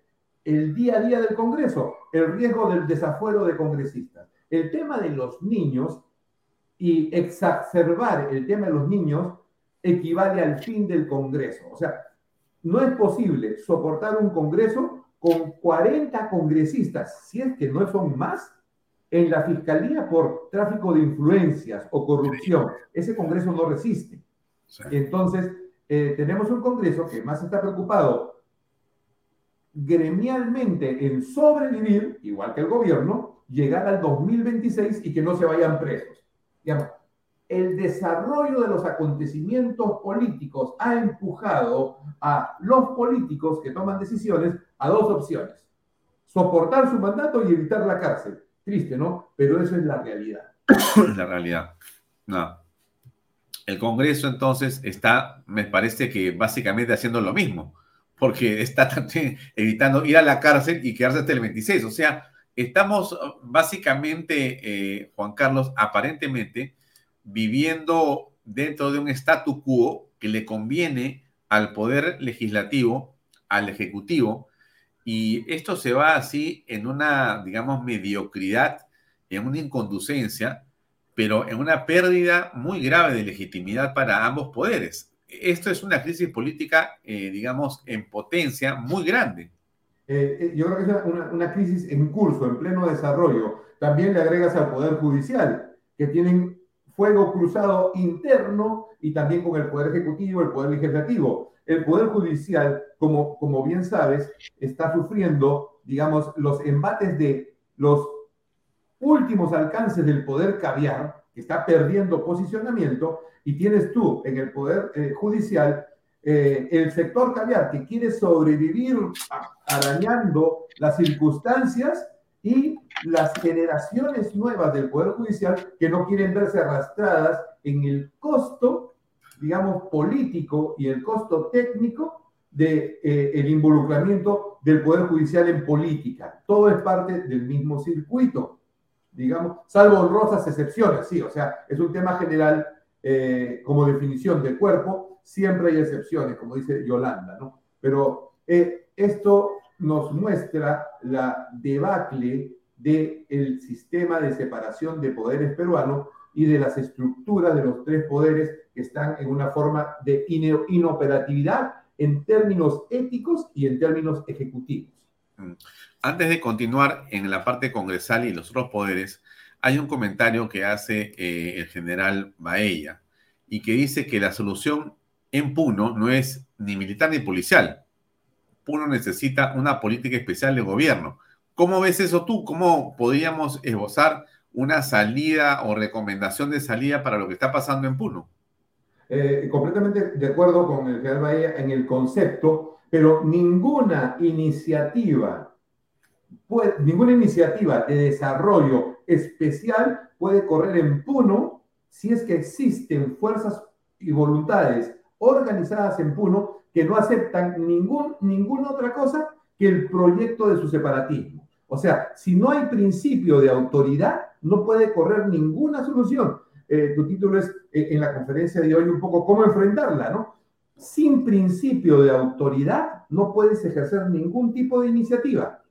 el día a día del Congreso, el riesgo del desafuero de congresistas. El tema de los niños y exacerbar el tema de los niños equivale al fin del Congreso. O sea, no es posible soportar un Congreso con 40 congresistas, si es que no son más, en la Fiscalía por tráfico de influencias o corrupción. Ese Congreso no resiste. Entonces, eh, tenemos un Congreso que más está preocupado gremialmente en sobrevivir, igual que el gobierno, llegar al 2026 y que no se vayan presos. Digamos, el desarrollo de los acontecimientos políticos ha empujado a los políticos que toman decisiones a dos opciones. Soportar su mandato y evitar la cárcel. Triste, ¿no? Pero eso es la realidad. La realidad. No. El Congreso entonces está, me parece que básicamente haciendo lo mismo porque está evitando ir a la cárcel y quedarse hasta el 26. O sea, estamos básicamente, eh, Juan Carlos, aparentemente viviendo dentro de un statu quo que le conviene al poder legislativo, al ejecutivo, y esto se va así en una, digamos, mediocridad, en una inconducencia, pero en una pérdida muy grave de legitimidad para ambos poderes esto es una crisis política, eh, digamos, en potencia muy grande. Eh, eh, yo creo que es una, una, crisis en curso, en pleno desarrollo. También le agregas al Poder Judicial, que tienen fuego cruzado interno y también con el Poder Ejecutivo, el Poder Legislativo. El Poder Judicial, como, como bien sabes, está sufriendo, digamos, los embates de los últimos alcances del poder caviar, que está perdiendo posicionamiento, y tienes tú en el Poder eh, Judicial eh, el sector caviar que quiere sobrevivir arañando las circunstancias y las generaciones nuevas del Poder Judicial que no quieren verse arrastradas en el costo, digamos, político y el costo técnico de eh, involucramiento del Poder Judicial en política. Todo es parte del mismo circuito, digamos, salvo honrosas excepciones, sí, o sea, es un tema general eh, como definición de cuerpo, siempre hay excepciones, como dice Yolanda, ¿no? Pero eh, esto nos muestra la debacle del sistema de separación de poderes peruano y de las estructuras de los tres poderes que están en una forma de inoperatividad en términos éticos y en términos ejecutivos. Mm. Antes de continuar en la parte congresal y los otros poderes, hay un comentario que hace eh, el general Baella y que dice que la solución en Puno no es ni militar ni policial. Puno necesita una política especial de gobierno. ¿Cómo ves eso tú? ¿Cómo podríamos esbozar una salida o recomendación de salida para lo que está pasando en Puno? Eh, completamente de acuerdo con el general Bahía en el concepto, pero ninguna iniciativa, ninguna iniciativa de desarrollo especial puede correr en Puno si es que existen fuerzas y voluntades organizadas en Puno que no aceptan ningún, ninguna otra cosa que el proyecto de su separatismo. O sea, si no hay principio de autoridad, no puede correr ninguna solución. Eh, tu título es eh, en la conferencia de hoy un poco cómo enfrentarla, ¿no? Sin principio de autoridad no puedes ejercer ningún tipo de iniciativa.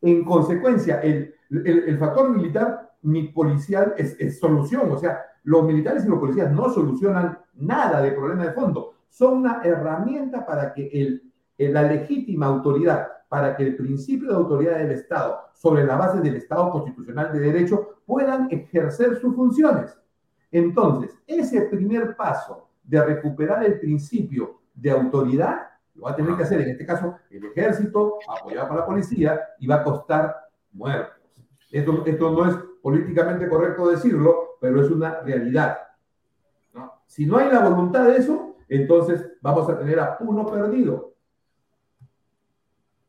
En consecuencia, el, el, factor militar ni policial es, es, solución. O sea, los militares y los policías no solucionan nada de problema de fondo. Son una herramienta para que el, la legítima autoridad, para que el principio de autoridad del Estado, sobre la base del Estado constitucional de derecho, puedan ejercer sus funciones. Entonces, ese primer paso de recuperar el principio de autoridad lo va a tener que hacer, en este caso, el ejército, apoyado por la policía, y va a costar muertos. Esto, esto no es políticamente correcto decirlo, pero es una realidad. Si no hay la voluntad de eso, entonces vamos a tener a uno perdido.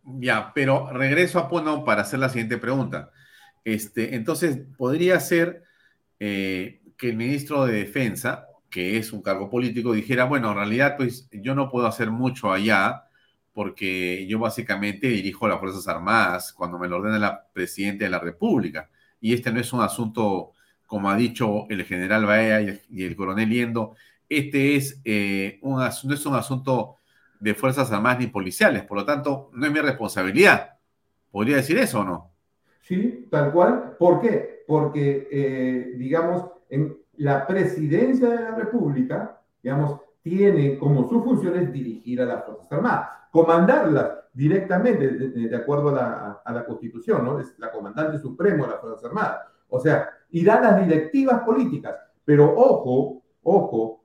Ya, pero regreso a Puno para hacer la siguiente pregunta. Este, entonces, podría ser eh, que el ministro de Defensa, que es un cargo político, dijera, bueno, en realidad, pues yo no puedo hacer mucho allá porque yo básicamente dirijo las Fuerzas Armadas cuando me lo ordena la Presidenta de la República. Y este no es un asunto, como ha dicho el general Baea y el, coronel Liendo, este es, eh, no es un asunto de Fuerzas Armadas ni policiales, por lo tanto, no es mi responsabilidad. ¿Podría decir eso o no? Sí, tal cual. ¿Por qué? Porque, eh, digamos, en la presidencia de la República, digamos, tiene como sus funciones dirigir a las Fuerzas Armadas, comandarlas directamente, de, acuerdo a la, Constitución, ¿no? Es la comandante supremo de las Fuerzas Armadas. O sea, da las directivas políticas. Pero ojo, ojo,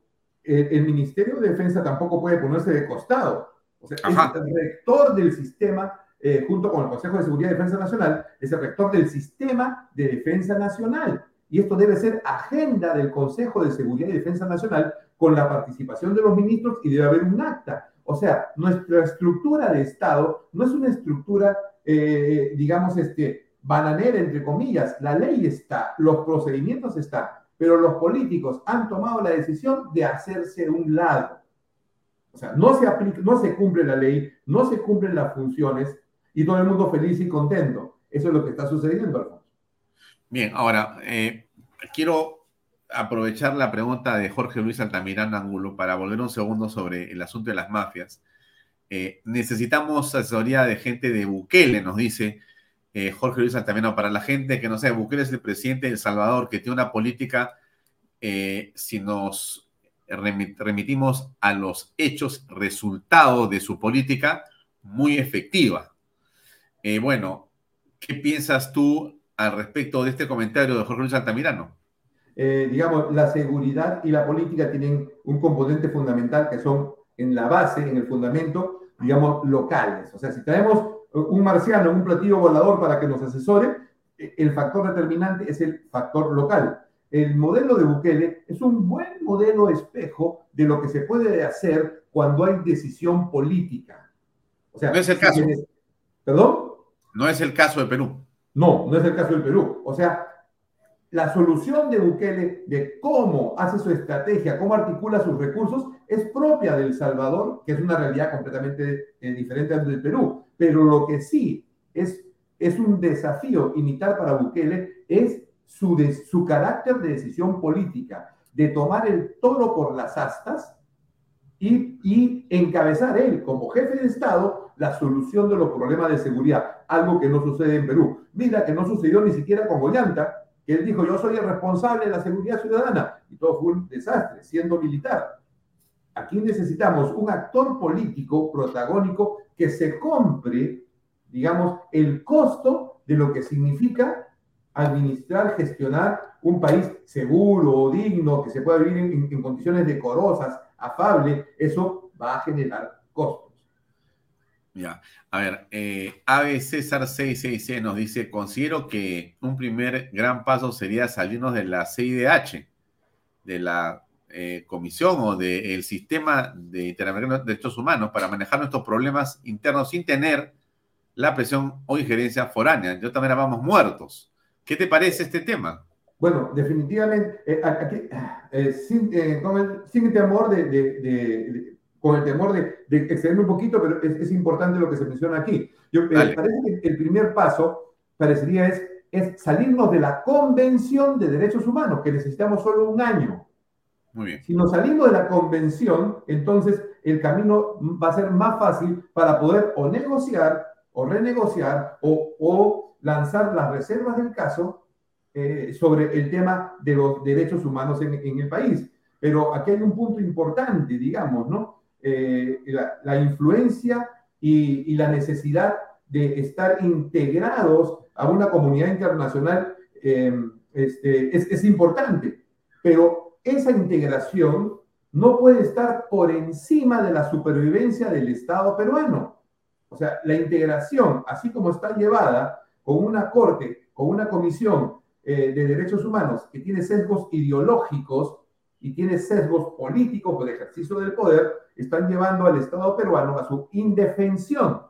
el, Ministerio de Defensa tampoco puede ponerse de costado. O sea, es el rector del sistema, eh, junto con el Consejo de Seguridad y Defensa Nacional, es el rector del sistema de defensa nacional. Y esto debe ser agenda del Consejo de Seguridad y Defensa Nacional con la participación de los ministros y debe haber un acta. O sea, nuestra estructura de Estado no es una estructura, eh, digamos, este, bananera, entre comillas. La ley está, los procedimientos están, pero los políticos han tomado la decisión de hacerse un lado. O sea, no se, aplica, no se cumple la ley, no se cumplen las funciones y todo el mundo feliz y contento. Eso es lo que está sucediendo, Alfonso. Bien, ahora, eh, quiero aprovechar la pregunta de Jorge Luis Altamirán Angulo para volver un segundo sobre el asunto de las mafias. Eh, necesitamos asesoría de gente de Bukele, nos dice eh, Jorge Luis Altamirano. Para la gente que no sabe, Bukele es el presidente de El Salvador que tiene una política, si nos remitimos a los hechos resultados de su política, muy efectiva. bueno, ¿qué piensas tú al respecto de este comentario de Jorge Luis Altamirano? Eh, digamos, la seguridad y la política tienen un componente fundamental que son en la base, en el fundamento, digamos, locales. O sea, si traemos un marciano, un platillo volador para que nos asesore, eh, el factor determinante es el factor local. El modelo de Bukele es un buen modelo espejo de lo que se puede hacer cuando hay decisión política. O sea, no es el caso. ¿Perdón? No es el caso de Perú. No, no es el caso del Perú. O sea, la solución de Bukele de cómo hace su estrategia, cómo articula sus recursos, es propia del Salvador, que es una realidad completamente eh, diferente al del Perú. Pero lo que sí es, es un desafío imitar para Bukele es su, carácter de decisión política, de tomar el toro por las astas y, y encabezar él como jefe de Estado la solución de los problemas de seguridad, algo que no sucede en Perú. Mira que no sucedió ni siquiera con Ollanta, que él dijo, yo soy el responsable de la seguridad ciudadana, y todo fue un desastre, siendo militar. Aquí necesitamos un actor político protagónico que se compre, digamos, el costo de lo que significa administrar, gestionar un país seguro, digno, que se pueda vivir en, en condiciones decorosas, afable, eso va a generar costos. Ya, a ver, eh, Ave César 666 nos dice, considero que un primer gran paso sería salirnos de la CIDH, de la eh, comisión o del sistema de Interamericano de Derechos Humanos para manejar nuestros problemas internos sin tener la presión o injerencia foránea. Yo también vamos muertos. ¿Qué te parece este tema? Bueno, definitivamente, eh, eh, sin, sin, temor de con el temor de, de excederme un poquito, pero es, importante lo que se menciona aquí. Yo, me parece que el primer paso parecería es, es salirnos de la Convención de Derechos Humanos, que necesitamos solo un año. Muy bien. Si nos salimos de la Convención, entonces el camino va a ser más fácil para poder o negociar o renegociar o, o lanzar las reservas del caso eh, sobre el tema de los derechos humanos en, en, el país. Pero aquí hay un punto importante, digamos, ¿no? Eh, la, la, influencia y, y, la necesidad de estar integrados a una comunidad internacional eh, este, es, es importante, pero esa integración no puede estar por encima de la supervivencia del Estado peruano. O sea, la integración, así como está llevada con una corte, con una comisión eh, de derechos humanos que tiene sesgos ideológicos y tiene sesgos políticos por ejercicio del poder, están llevando al Estado peruano a su indefensión.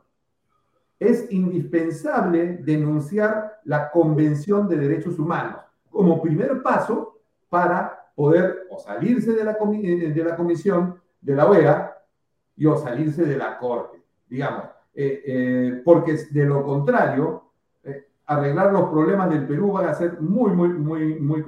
Es indispensable denunciar la Convención de Derechos Humanos como primer paso para poder o salirse de la, eh, de la comisión de la OEA y o salirse de la Corte, digamos, eh, eh, porque de lo contrario, eh, arreglar los problemas del Perú van a ser muy, muy, muy, muy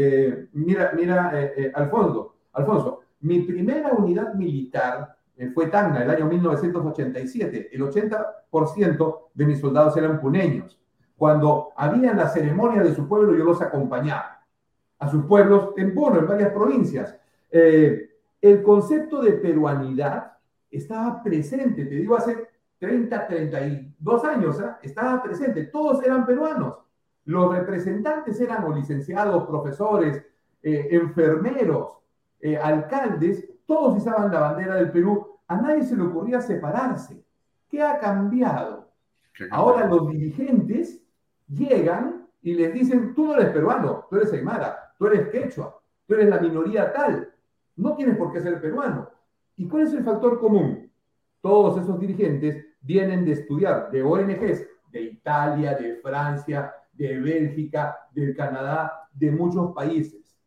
complicado. mira, mira, Alfonso, Alfonso, mi primera unidad militar fue Tacna, el año 1987. El 80% de mis soldados eran puneños. Cuando había la ceremonia de su pueblo, yo los acompañaba a sus pueblos en Puno, en varias provincias. Eh, el concepto de peruanidad estaba presente, te digo, hace 30, 32 años, ¿eh? estaba presente, todos eran peruanos. Los representantes eran o licenciados, profesores, eh, enfermeros, eh, alcaldes, todos izaban la bandera del Perú. A nadie se le ocurría separarse. ¿Qué ha cambiado? Ahora los dirigentes llegan y les dicen, tú no eres peruano, tú eres aymara, tú eres quechua, tú eres la minoría tal, no tienes por qué ser peruano. ¿Y cuál es el factor común? Todos esos dirigentes vienen de estudiar de ONGs de Italia, de Francia, de Bélgica, del Canadá, de muchos países.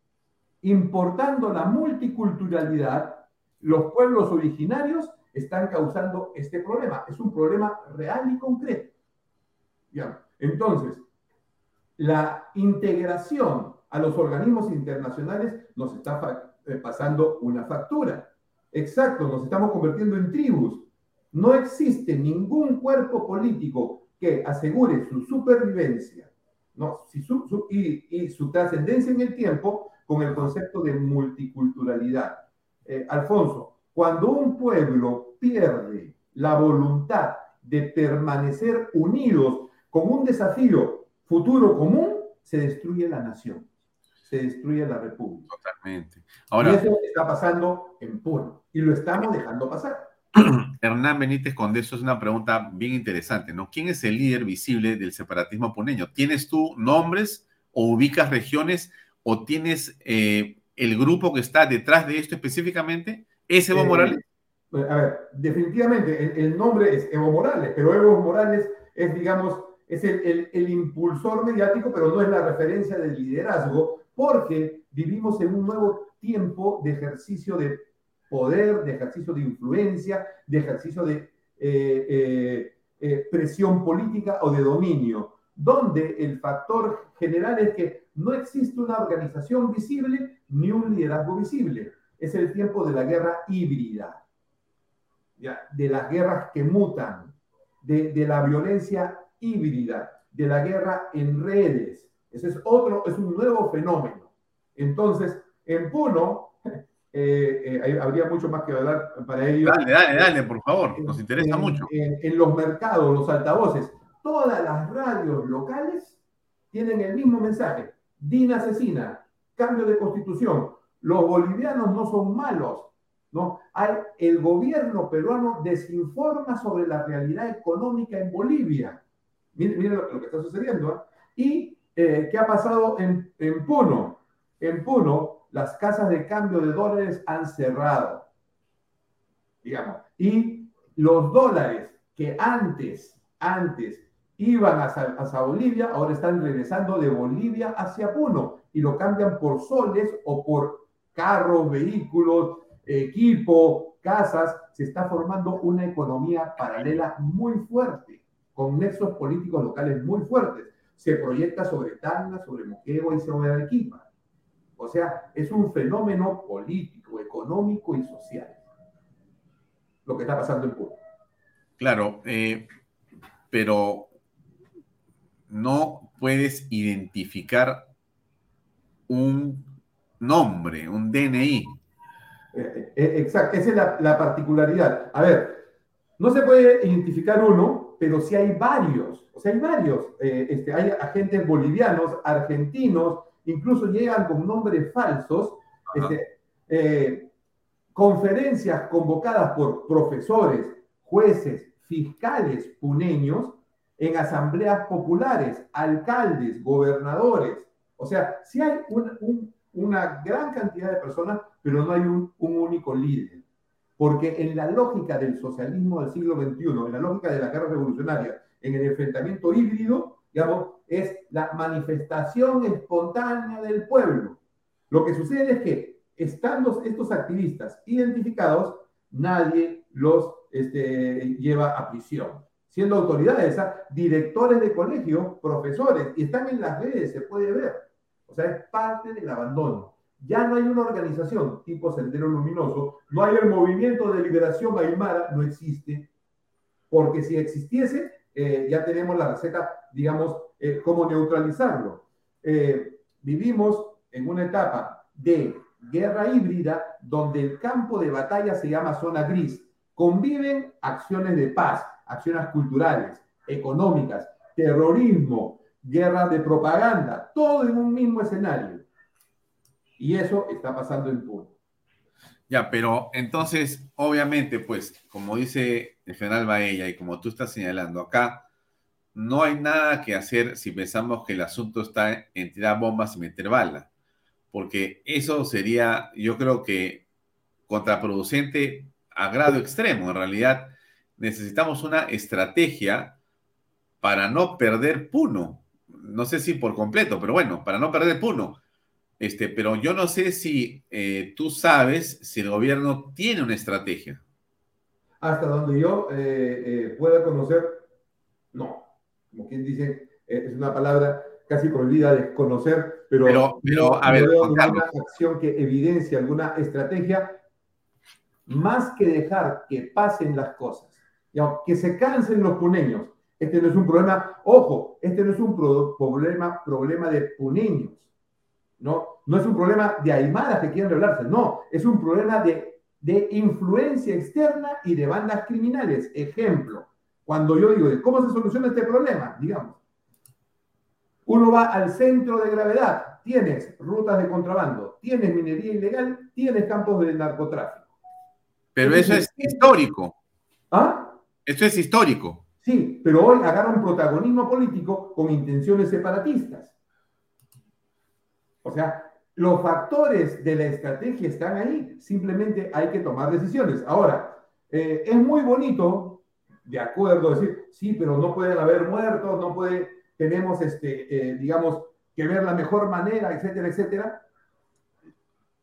Importando la multiculturalidad, los pueblos originarios están causando este problema. Es un problema real y concreto. Entonces, la integración a los organismos internacionales nos está eh, pasando una factura. Exacto, nos estamos convirtiendo en tribus. No existe ningún cuerpo político que asegure su supervivencia ¿no? Si su, y, y, su trascendencia en el tiempo con el concepto de multiculturalidad. Eh, Alfonso, cuando un pueblo pierde la voluntad de permanecer unidos con un desafío futuro común, se destruye la nación se destruye la República. Totalmente. Ahora, y eso está pasando en Puno y lo estamos dejando pasar. Hernán Benítez Condeso es una pregunta bien interesante, ¿no? ¿Quién es el líder visible del separatismo puneño? ¿Tienes tú nombres o ubicas regiones o tienes eh, el grupo que está detrás de esto específicamente? ¿Es Evo eh, Morales? A ver, definitivamente el, el, nombre es Evo Morales, pero Evo Morales es, digamos, es el, el, el impulsor mediático, pero no es la referencia del liderazgo porque vivimos en un nuevo tiempo de ejercicio de poder, de ejercicio de influencia, de ejercicio de eh, eh, eh, presión política o de dominio, donde el factor general es que no existe una organización visible ni un liderazgo visible. Es el tiempo de la guerra híbrida, de las guerras que mutan, de, de la violencia híbrida, de la guerra en redes, ese es otro, es un nuevo fenómeno. Entonces, en Puno, eh, eh, habría mucho más que hablar para ello. Dale, dale, dale, por favor, nos interesa mucho. En, en, los mercados, los altavoces, todas las radios locales tienen el mismo mensaje. DIN asesina, cambio de constitución. Los bolivianos no son malos, ¿no? Hay, el gobierno peruano desinforma sobre la realidad económica en Bolivia. Miren, miren lo, lo, que está sucediendo. ¿eh? Y eh, ¿Qué ha pasado en, en Puno? En Puno, las casas de cambio de dólares han cerrado. Digamos. Y los dólares que antes, antes iban hacia, Bolivia, ahora están regresando de Bolivia hacia Puno y lo cambian por soles o por carros, vehículos, equipo, casas. Se está formando una economía paralela muy fuerte. con nexos políticos locales muy fuertes. Se proyecta sobre Tacna, sobre Moquegua y sobre Arequipa. O sea, es un fenómeno político, económico y social lo que está pasando en Puno. Claro, eh, pero no puedes identificar un nombre, un DNI. Eh, eh, exacto, esa es la, la, particularidad. A ver, no se puede identificar uno, pero sí hay varios. O sea, hay varios. este, hay agentes bolivianos, argentinos, incluso llegan con nombres falsos. Este, conferencias convocadas por profesores, jueces, fiscales puneños en asambleas populares, alcaldes, gobernadores. O sea, sí hay una gran cantidad de personas, pero no hay un, único líder. Porque en la lógica del socialismo del siglo XXI, en la lógica de la guerra revolucionaria, en el enfrentamiento híbrido, digamos, es la manifestación espontánea del pueblo. Lo que sucede es que, estando estos activistas identificados, nadie los este, lleva a prisión. Siendo autoridades, ¿ah? directores de colegio, profesores, y están en las redes, se puede ver. O sea, es parte del abandono. Ya no hay una organización tipo Sendero Luminoso, no hay el movimiento de liberación Aymara, no existe, porque si existiese, eh, ya tenemos la receta, digamos, eh, cómo neutralizarlo. Eh, vivimos en una etapa de guerra híbrida donde el campo de batalla se llama zona gris. Conviven acciones de paz, acciones culturales, económicas, terrorismo, guerra de propaganda, todo en un mismo escenario. Y eso está pasando en Puno. Ya, pero entonces, obviamente, pues, como dice el general Baella y como tú estás señalando acá, no hay nada que hacer si pensamos que el asunto está en tirar bombas y meter balas porque eso sería, yo creo que contraproducente a grado extremo. En realidad, necesitamos una estrategia para no perder Puno. No sé si por completo, pero bueno, para no perder Puno. Este, pero yo no sé si eh, tú sabes si el gobierno tiene una estrategia. Hasta donde yo eh, eh, pueda conocer, no. Como quien dice, es una palabra casi prohibida desconocer, pero, pero, pero a ver, una acción que evidencia alguna estrategia, más que dejar que pasen las cosas, que se cansen los puneños. Este no es un problema, ojo, este no es un problema, problema de puneños, ¿no? No es un problema de aymaras que quieren rebelarse, no, es un problema de, de influencia externa y de bandas criminales. Ejemplo, cuando yo digo, ¿cómo se soluciona este problema? Digamos, uno va al centro de gravedad, tienes rutas de contrabando, tienes minería ilegal, tienes campos de narcotráfico. Pero eso es histórico. ¿Ah? Eso es histórico. Sí, pero hoy agarra un protagonismo político con intenciones separatistas. O sea, los factores de la estrategia están ahí, simplemente hay que tomar decisiones. Ahora, eh, es muy bonito, de acuerdo, decir, sí, pero no pueden haber muertos, no puede tenemos, este, eh, digamos, que ver la mejor manera, etcétera, etcétera.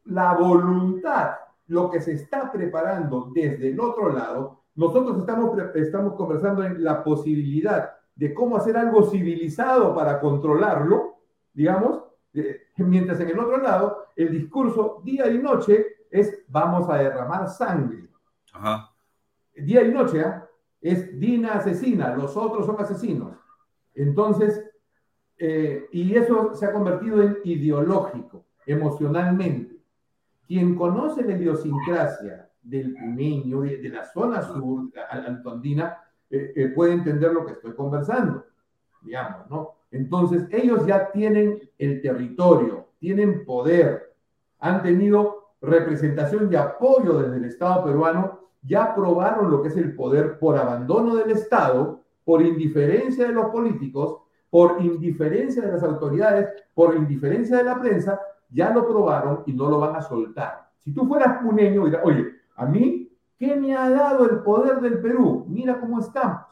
La voluntad, lo que se está preparando desde el otro lado, nosotros estamos, estamos conversando en la posibilidad de cómo hacer algo civilizado para controlarlo, digamos, eh, mientras en el otro lado el discurso día y noche es vamos a derramar sangre. Día y noche ¿ah? es Dina asesina, los otros son asesinos. Entonces, eh, y eso se ha convertido en ideológico, emocionalmente. Quien conoce la idiosincrasia del puneño, de, la zona sur antondina, eh, eh, puede entender lo que estoy conversando, digamos, ¿no? Entonces, ellos ya tienen el territorio, tienen poder, han tenido representación y apoyo desde el Estado peruano, ya probaron lo que es el poder por abandono del Estado por indiferencia de los políticos, por indiferencia de las autoridades, por indiferencia de la prensa, ya lo probaron y no lo van a soltar. Si tú fueras puneño, dirás, oye, a mí, ¿qué me ha dado el poder del Perú? Mira cómo estamos.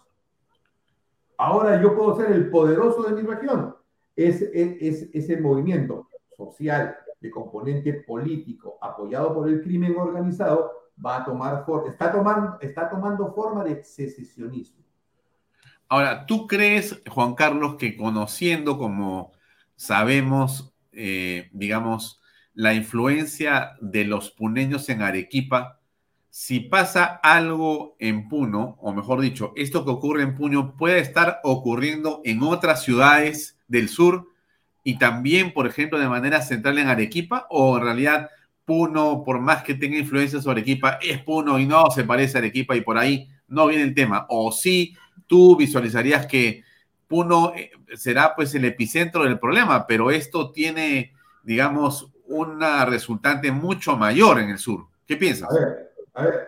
Ahora yo puedo ser el poderoso de mi región. Es, es, ese movimiento social de componente político apoyado por el crimen organizado va a tomar está tomando, está tomando forma de secesionismo. Ahora, ¿tú crees, Juan Carlos, que conociendo como sabemos, eh, digamos, la influencia de los puneños en Arequipa, si pasa algo en Puno, o mejor dicho, esto que ocurre en Puno puede estar ocurriendo en otras ciudades del sur y también, por ejemplo, de manera central en Arequipa, o en realidad Puno, por más que tenga influencia sobre Arequipa, es Puno y no se parece a Arequipa y por ahí no viene el tema. O sí, tú visualizarías que Puno eh, será pues el epicentro del problema, pero esto tiene, digamos, una resultante mucho mayor en el sur. ¿Qué piensas? A ver,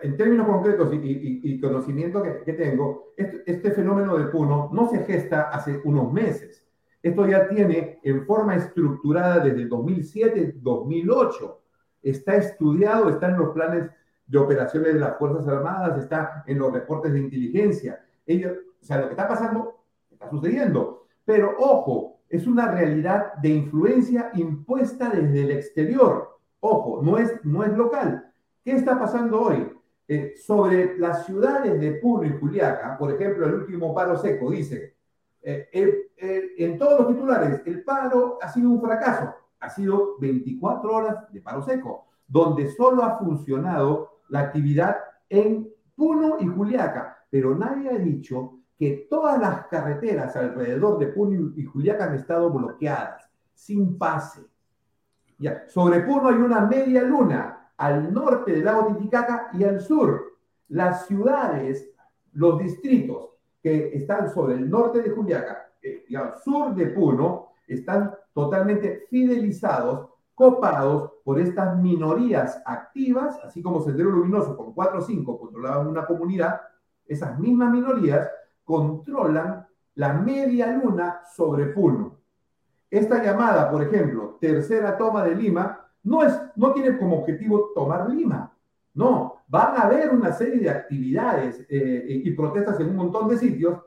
en términos concretos y, conocimiento que, tengo, este, este, fenómeno de Puno no se gesta hace unos meses. Esto ya tiene en forma estructurada desde el 2007-2008. Está estudiado, está en los planes de operaciones de las Fuerzas Armadas, está en los reportes de inteligencia. Ellos, o sea, lo que está pasando está sucediendo. Pero ojo, es una realidad de influencia impuesta desde el exterior. Ojo, no es, no es local. ¿Qué está pasando hoy? Eh, sobre las ciudades de Puno y Juliaca, por ejemplo, el último paro seco dice, eh, en todos los titulares, el paro ha sido un fracaso. Ha sido 24 horas de paro seco, donde solo ha funcionado la actividad en Puno y Juliaca, pero nadie ha dicho que todas las carreteras alrededor de Puno y Juliaca han estado bloqueadas, sin pase. Sobre Puno hay una media luna al norte del lago Titicaca y al sur. Las ciudades, los distritos que están sobre el norte de Juliaca eh, y al sur de Puno están totalmente fidelizados, copados por estas minorías activas, así como Sendero Luminoso con 4 o 5 controlaban una comunidad, esas mismas minorías controlan la media luna sobre Puno. Esta llamada, por ejemplo, tercera toma de Lima, no, es, no tiene como objetivo tomar Lima. No, van a haber una serie de actividades eh, y protestas en un montón de sitios.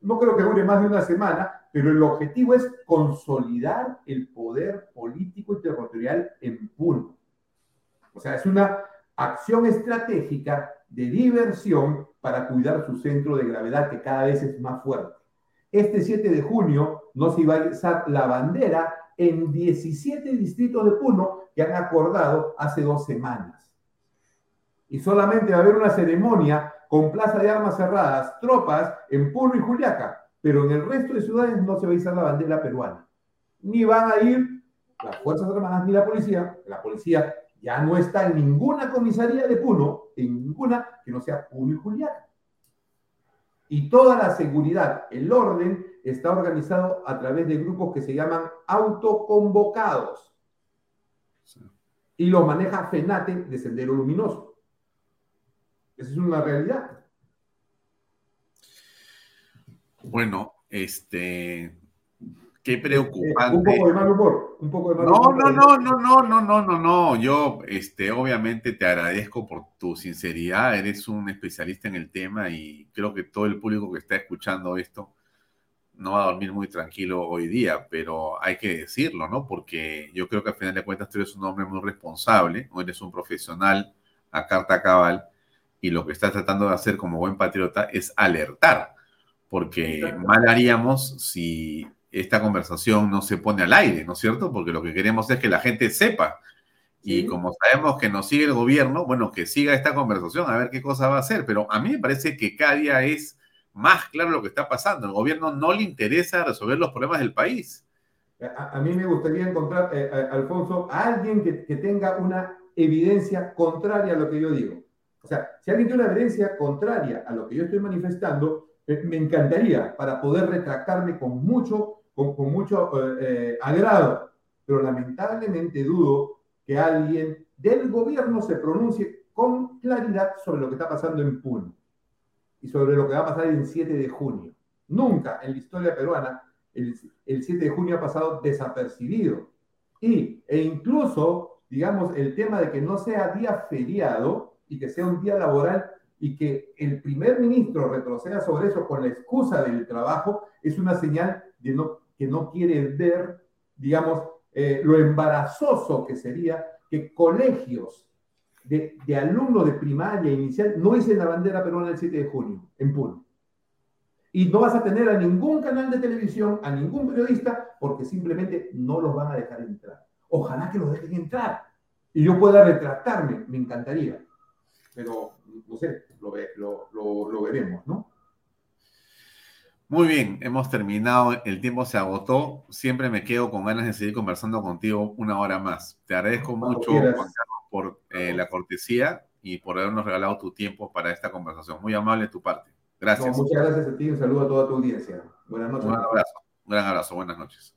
No creo que dure más de una semana, pero el objetivo es consolidar el poder político y territorial en Puno. O sea, es una acción estratégica de diversión para cuidar su centro de gravedad que cada vez es más fuerte. Este 7 de junio no se iba a izar la bandera en 17 distritos de Puno que han acordado hace dos semanas. Y solamente va a haber una ceremonia con plaza de armas cerradas, tropas en Puno y Juliaca, pero en el resto de ciudades no se va a izar la bandera peruana. Ni van a ir las Fuerzas Armadas ni la policía. La policía ya no está en ninguna comisaría de Puno, en ninguna que no sea Puno y Julián. Y toda la seguridad, el orden, está organizado a través de grupos que se llaman autoconvocados. Y los maneja FENATE de Sendero Luminoso. Esa es una realidad. Bueno, este, Qué preocupante. un poco de mal humor, un poco de mal no, humor. No, no, no, no, no, no, no, no. Yo, este, obviamente te agradezco por tu sinceridad. Eres un especialista en el tema y creo que todo el público que está escuchando esto no va a dormir muy tranquilo hoy día, pero hay que decirlo, ¿no? Porque yo creo que al final de cuentas tú eres un hombre muy responsable, o eres un profesional a carta cabal y lo que estás tratando de hacer como buen patriota es alertar, porque mal haríamos si esta conversación no se pone al aire, ¿no es cierto? Porque lo que queremos es que la gente sepa. Y como sabemos que nos sigue el gobierno, bueno, que siga esta conversación, a ver qué cosa va a hacer. Pero a mí me parece que cada día es más claro lo que está pasando. El gobierno no le interesa resolver los problemas del país. A, mí me gustaría encontrar, eh, eh, Alfonso, a alguien que, tenga una evidencia contraria a lo que yo digo. O sea, si alguien tiene una evidencia contraria a lo que yo estoy manifestando, eh, me encantaría para poder retractarme con mucho con, mucho eh, agrado, pero lamentablemente dudo que alguien del gobierno se pronuncie con claridad sobre lo que está pasando en Puno y sobre lo que va a pasar el 7 de junio. Nunca en la historia peruana el, 7 de junio ha pasado desapercibido. Y, e incluso, digamos, el tema de que no sea día feriado y que sea un día laboral y que el primer ministro retroceda sobre eso con la excusa del trabajo es una señal de no, que no quiere ver, digamos, eh, lo embarazoso que sería que colegios de, alumnos de primaria inicial no hice la bandera peruana el 7 de junio, en Puno. Y no vas a tener a ningún canal de televisión, a ningún periodista, porque simplemente no los van a dejar entrar. Ojalá que los dejen entrar y yo pueda retratarme, me encantaría. Pero, no sé, lo, lo, lo, lo veremos, ¿no? Muy bien, hemos terminado, el tiempo se agotó. Siempre me quedo con ganas de seguir conversando contigo una hora más. Te agradezco mucho, Juan Carlos, por eh, la cortesía y por habernos regalado tu tiempo para esta conversación. Muy amable de tu parte. Gracias. muchas gracias a ti, un saludo a toda tu audiencia. Buenas noches. Un abrazo, un gran abrazo, buenas noches.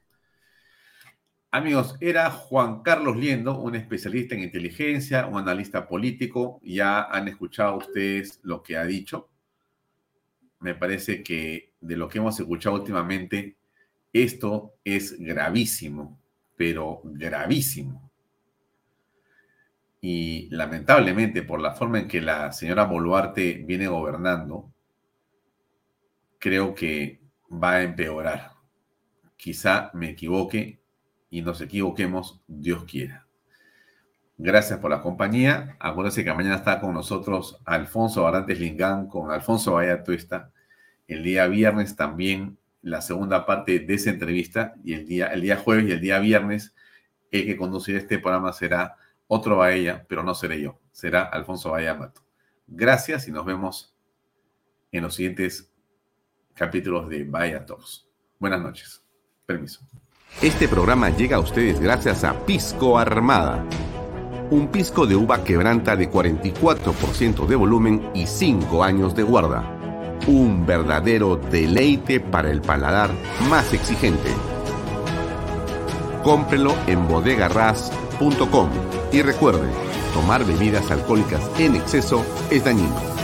Amigos, era Juan Carlos Liendo, un especialista en inteligencia, un analista político. Ya han escuchado ustedes lo que ha dicho me parece que de lo que hemos escuchado últimamente, esto es gravísimo, pero gravísimo. Y lamentablemente, por la forma en que la señora Boluarte viene gobernando, creo que va a empeorar. Quizá me equivoque y nos equivoquemos, Dios quiera. Gracias por la compañía. Acuérdense que mañana está con nosotros Alfonso Barantes Lingán con Alfonso Vaya. El día viernes también la segunda parte de esa entrevista y el día, el día jueves y el día viernes el que conducirá este programa será otro Baella, pero no seré yo, será Alfonso Bahía Mato. Gracias y nos vemos en los siguientes capítulos de Bahía Talks. Buenas noches. Permiso. Este programa llega a ustedes gracias a Pisco Armada un pisco de uva quebranta de 44% de volumen y 5 años de guarda. Un verdadero deleite para el paladar más exigente. Cómprelo en bodegarras.com y recuerde, tomar bebidas alcohólicas en exceso es dañino.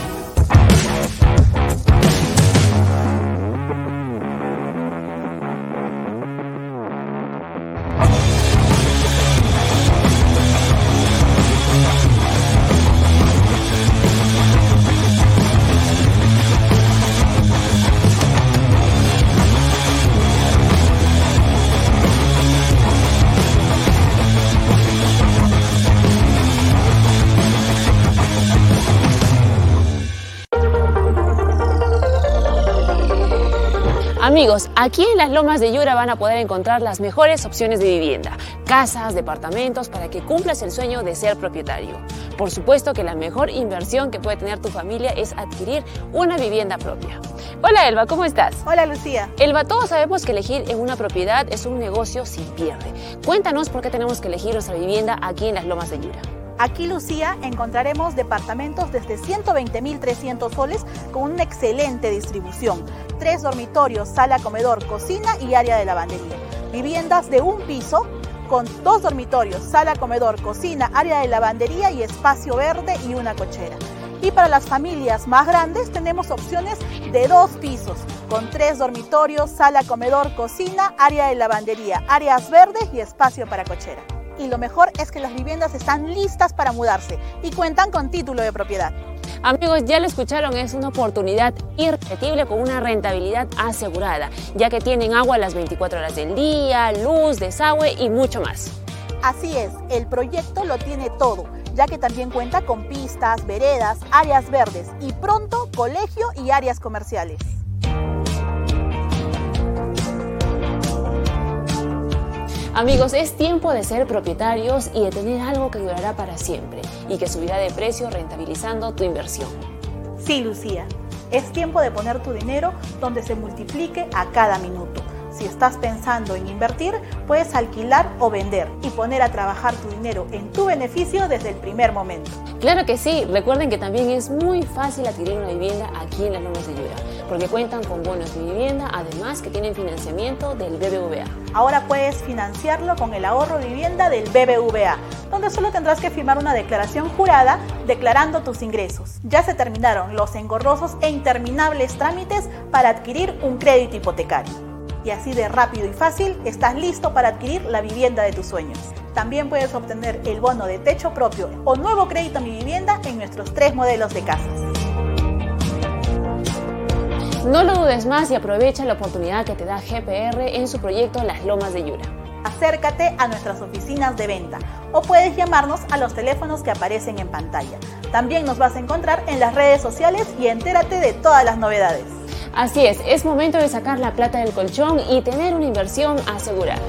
Amigos, aquí en las Lomas de Yura van a poder encontrar las mejores opciones de vivienda, casas, departamentos, para que cumplas el sueño de ser propietario. Por supuesto que la mejor inversión que puede tener tu familia es adquirir una vivienda propia. Hola Elba, ¿cómo estás? Hola Lucía. Elba, todos sabemos que elegir en una propiedad es un negocio sin pierde. Cuéntanos por qué tenemos que elegir nuestra vivienda aquí en las Lomas de Yura. Aquí, Lucía, encontraremos departamentos desde 120.300 soles con una excelente distribución. Tres dormitorios, sala, comedor, cocina y área de lavandería. Viviendas de un piso con dos dormitorios, sala, comedor, cocina, área de lavandería y espacio verde y una cochera. Y para las familias más grandes tenemos opciones de dos pisos, con tres dormitorios, sala, comedor, cocina, área de lavandería, áreas verdes y espacio para cochera y lo mejor es que las viviendas están listas para mudarse y cuentan con título de propiedad. Amigos, ya lo escucharon, es una oportunidad irrepetible con una rentabilidad asegurada, ya que tienen agua las 24 horas del día, luz, desagüe y mucho más. Así es, el proyecto lo tiene todo, ya que también cuenta con pistas, veredas, áreas verdes y pronto colegio y áreas comerciales. Amigos, es tiempo de ser propietarios y de tener algo que durará para siempre y que subirá de precio rentabilizando tu inversión. Sí, Lucía, es tiempo de poner tu dinero donde se multiplique a cada minuto. Si estás pensando en invertir, puedes alquilar o vender y poner a trabajar tu dinero en tu beneficio desde el primer momento. Claro que sí, recuerden que también es muy fácil adquirir una vivienda aquí en las Lomas de Yura porque cuentan con bonos de vivienda, además que tienen financiamiento del BBVA. Ahora puedes financiarlo con el ahorro de vivienda del BBVA, donde solo tendrás que firmar una declaración jurada declarando tus ingresos. Ya se terminaron los engorrosos e interminables trámites para adquirir un crédito hipotecario. Y así de rápido y fácil estás listo para adquirir la vivienda de tus sueños. También puedes obtener el bono de techo propio o nuevo crédito a mi vivienda en nuestros tres modelos de casas. No lo dudes más y aprovecha la oportunidad que te da GPR en su proyecto Las Lomas de Yura. Acércate a nuestras oficinas de venta o puedes llamarnos a los teléfonos que aparecen en pantalla. También nos vas a encontrar en las redes sociales y entérate de todas las novedades. Así es, es momento de sacar la plata del colchón y tener una inversión asegurada.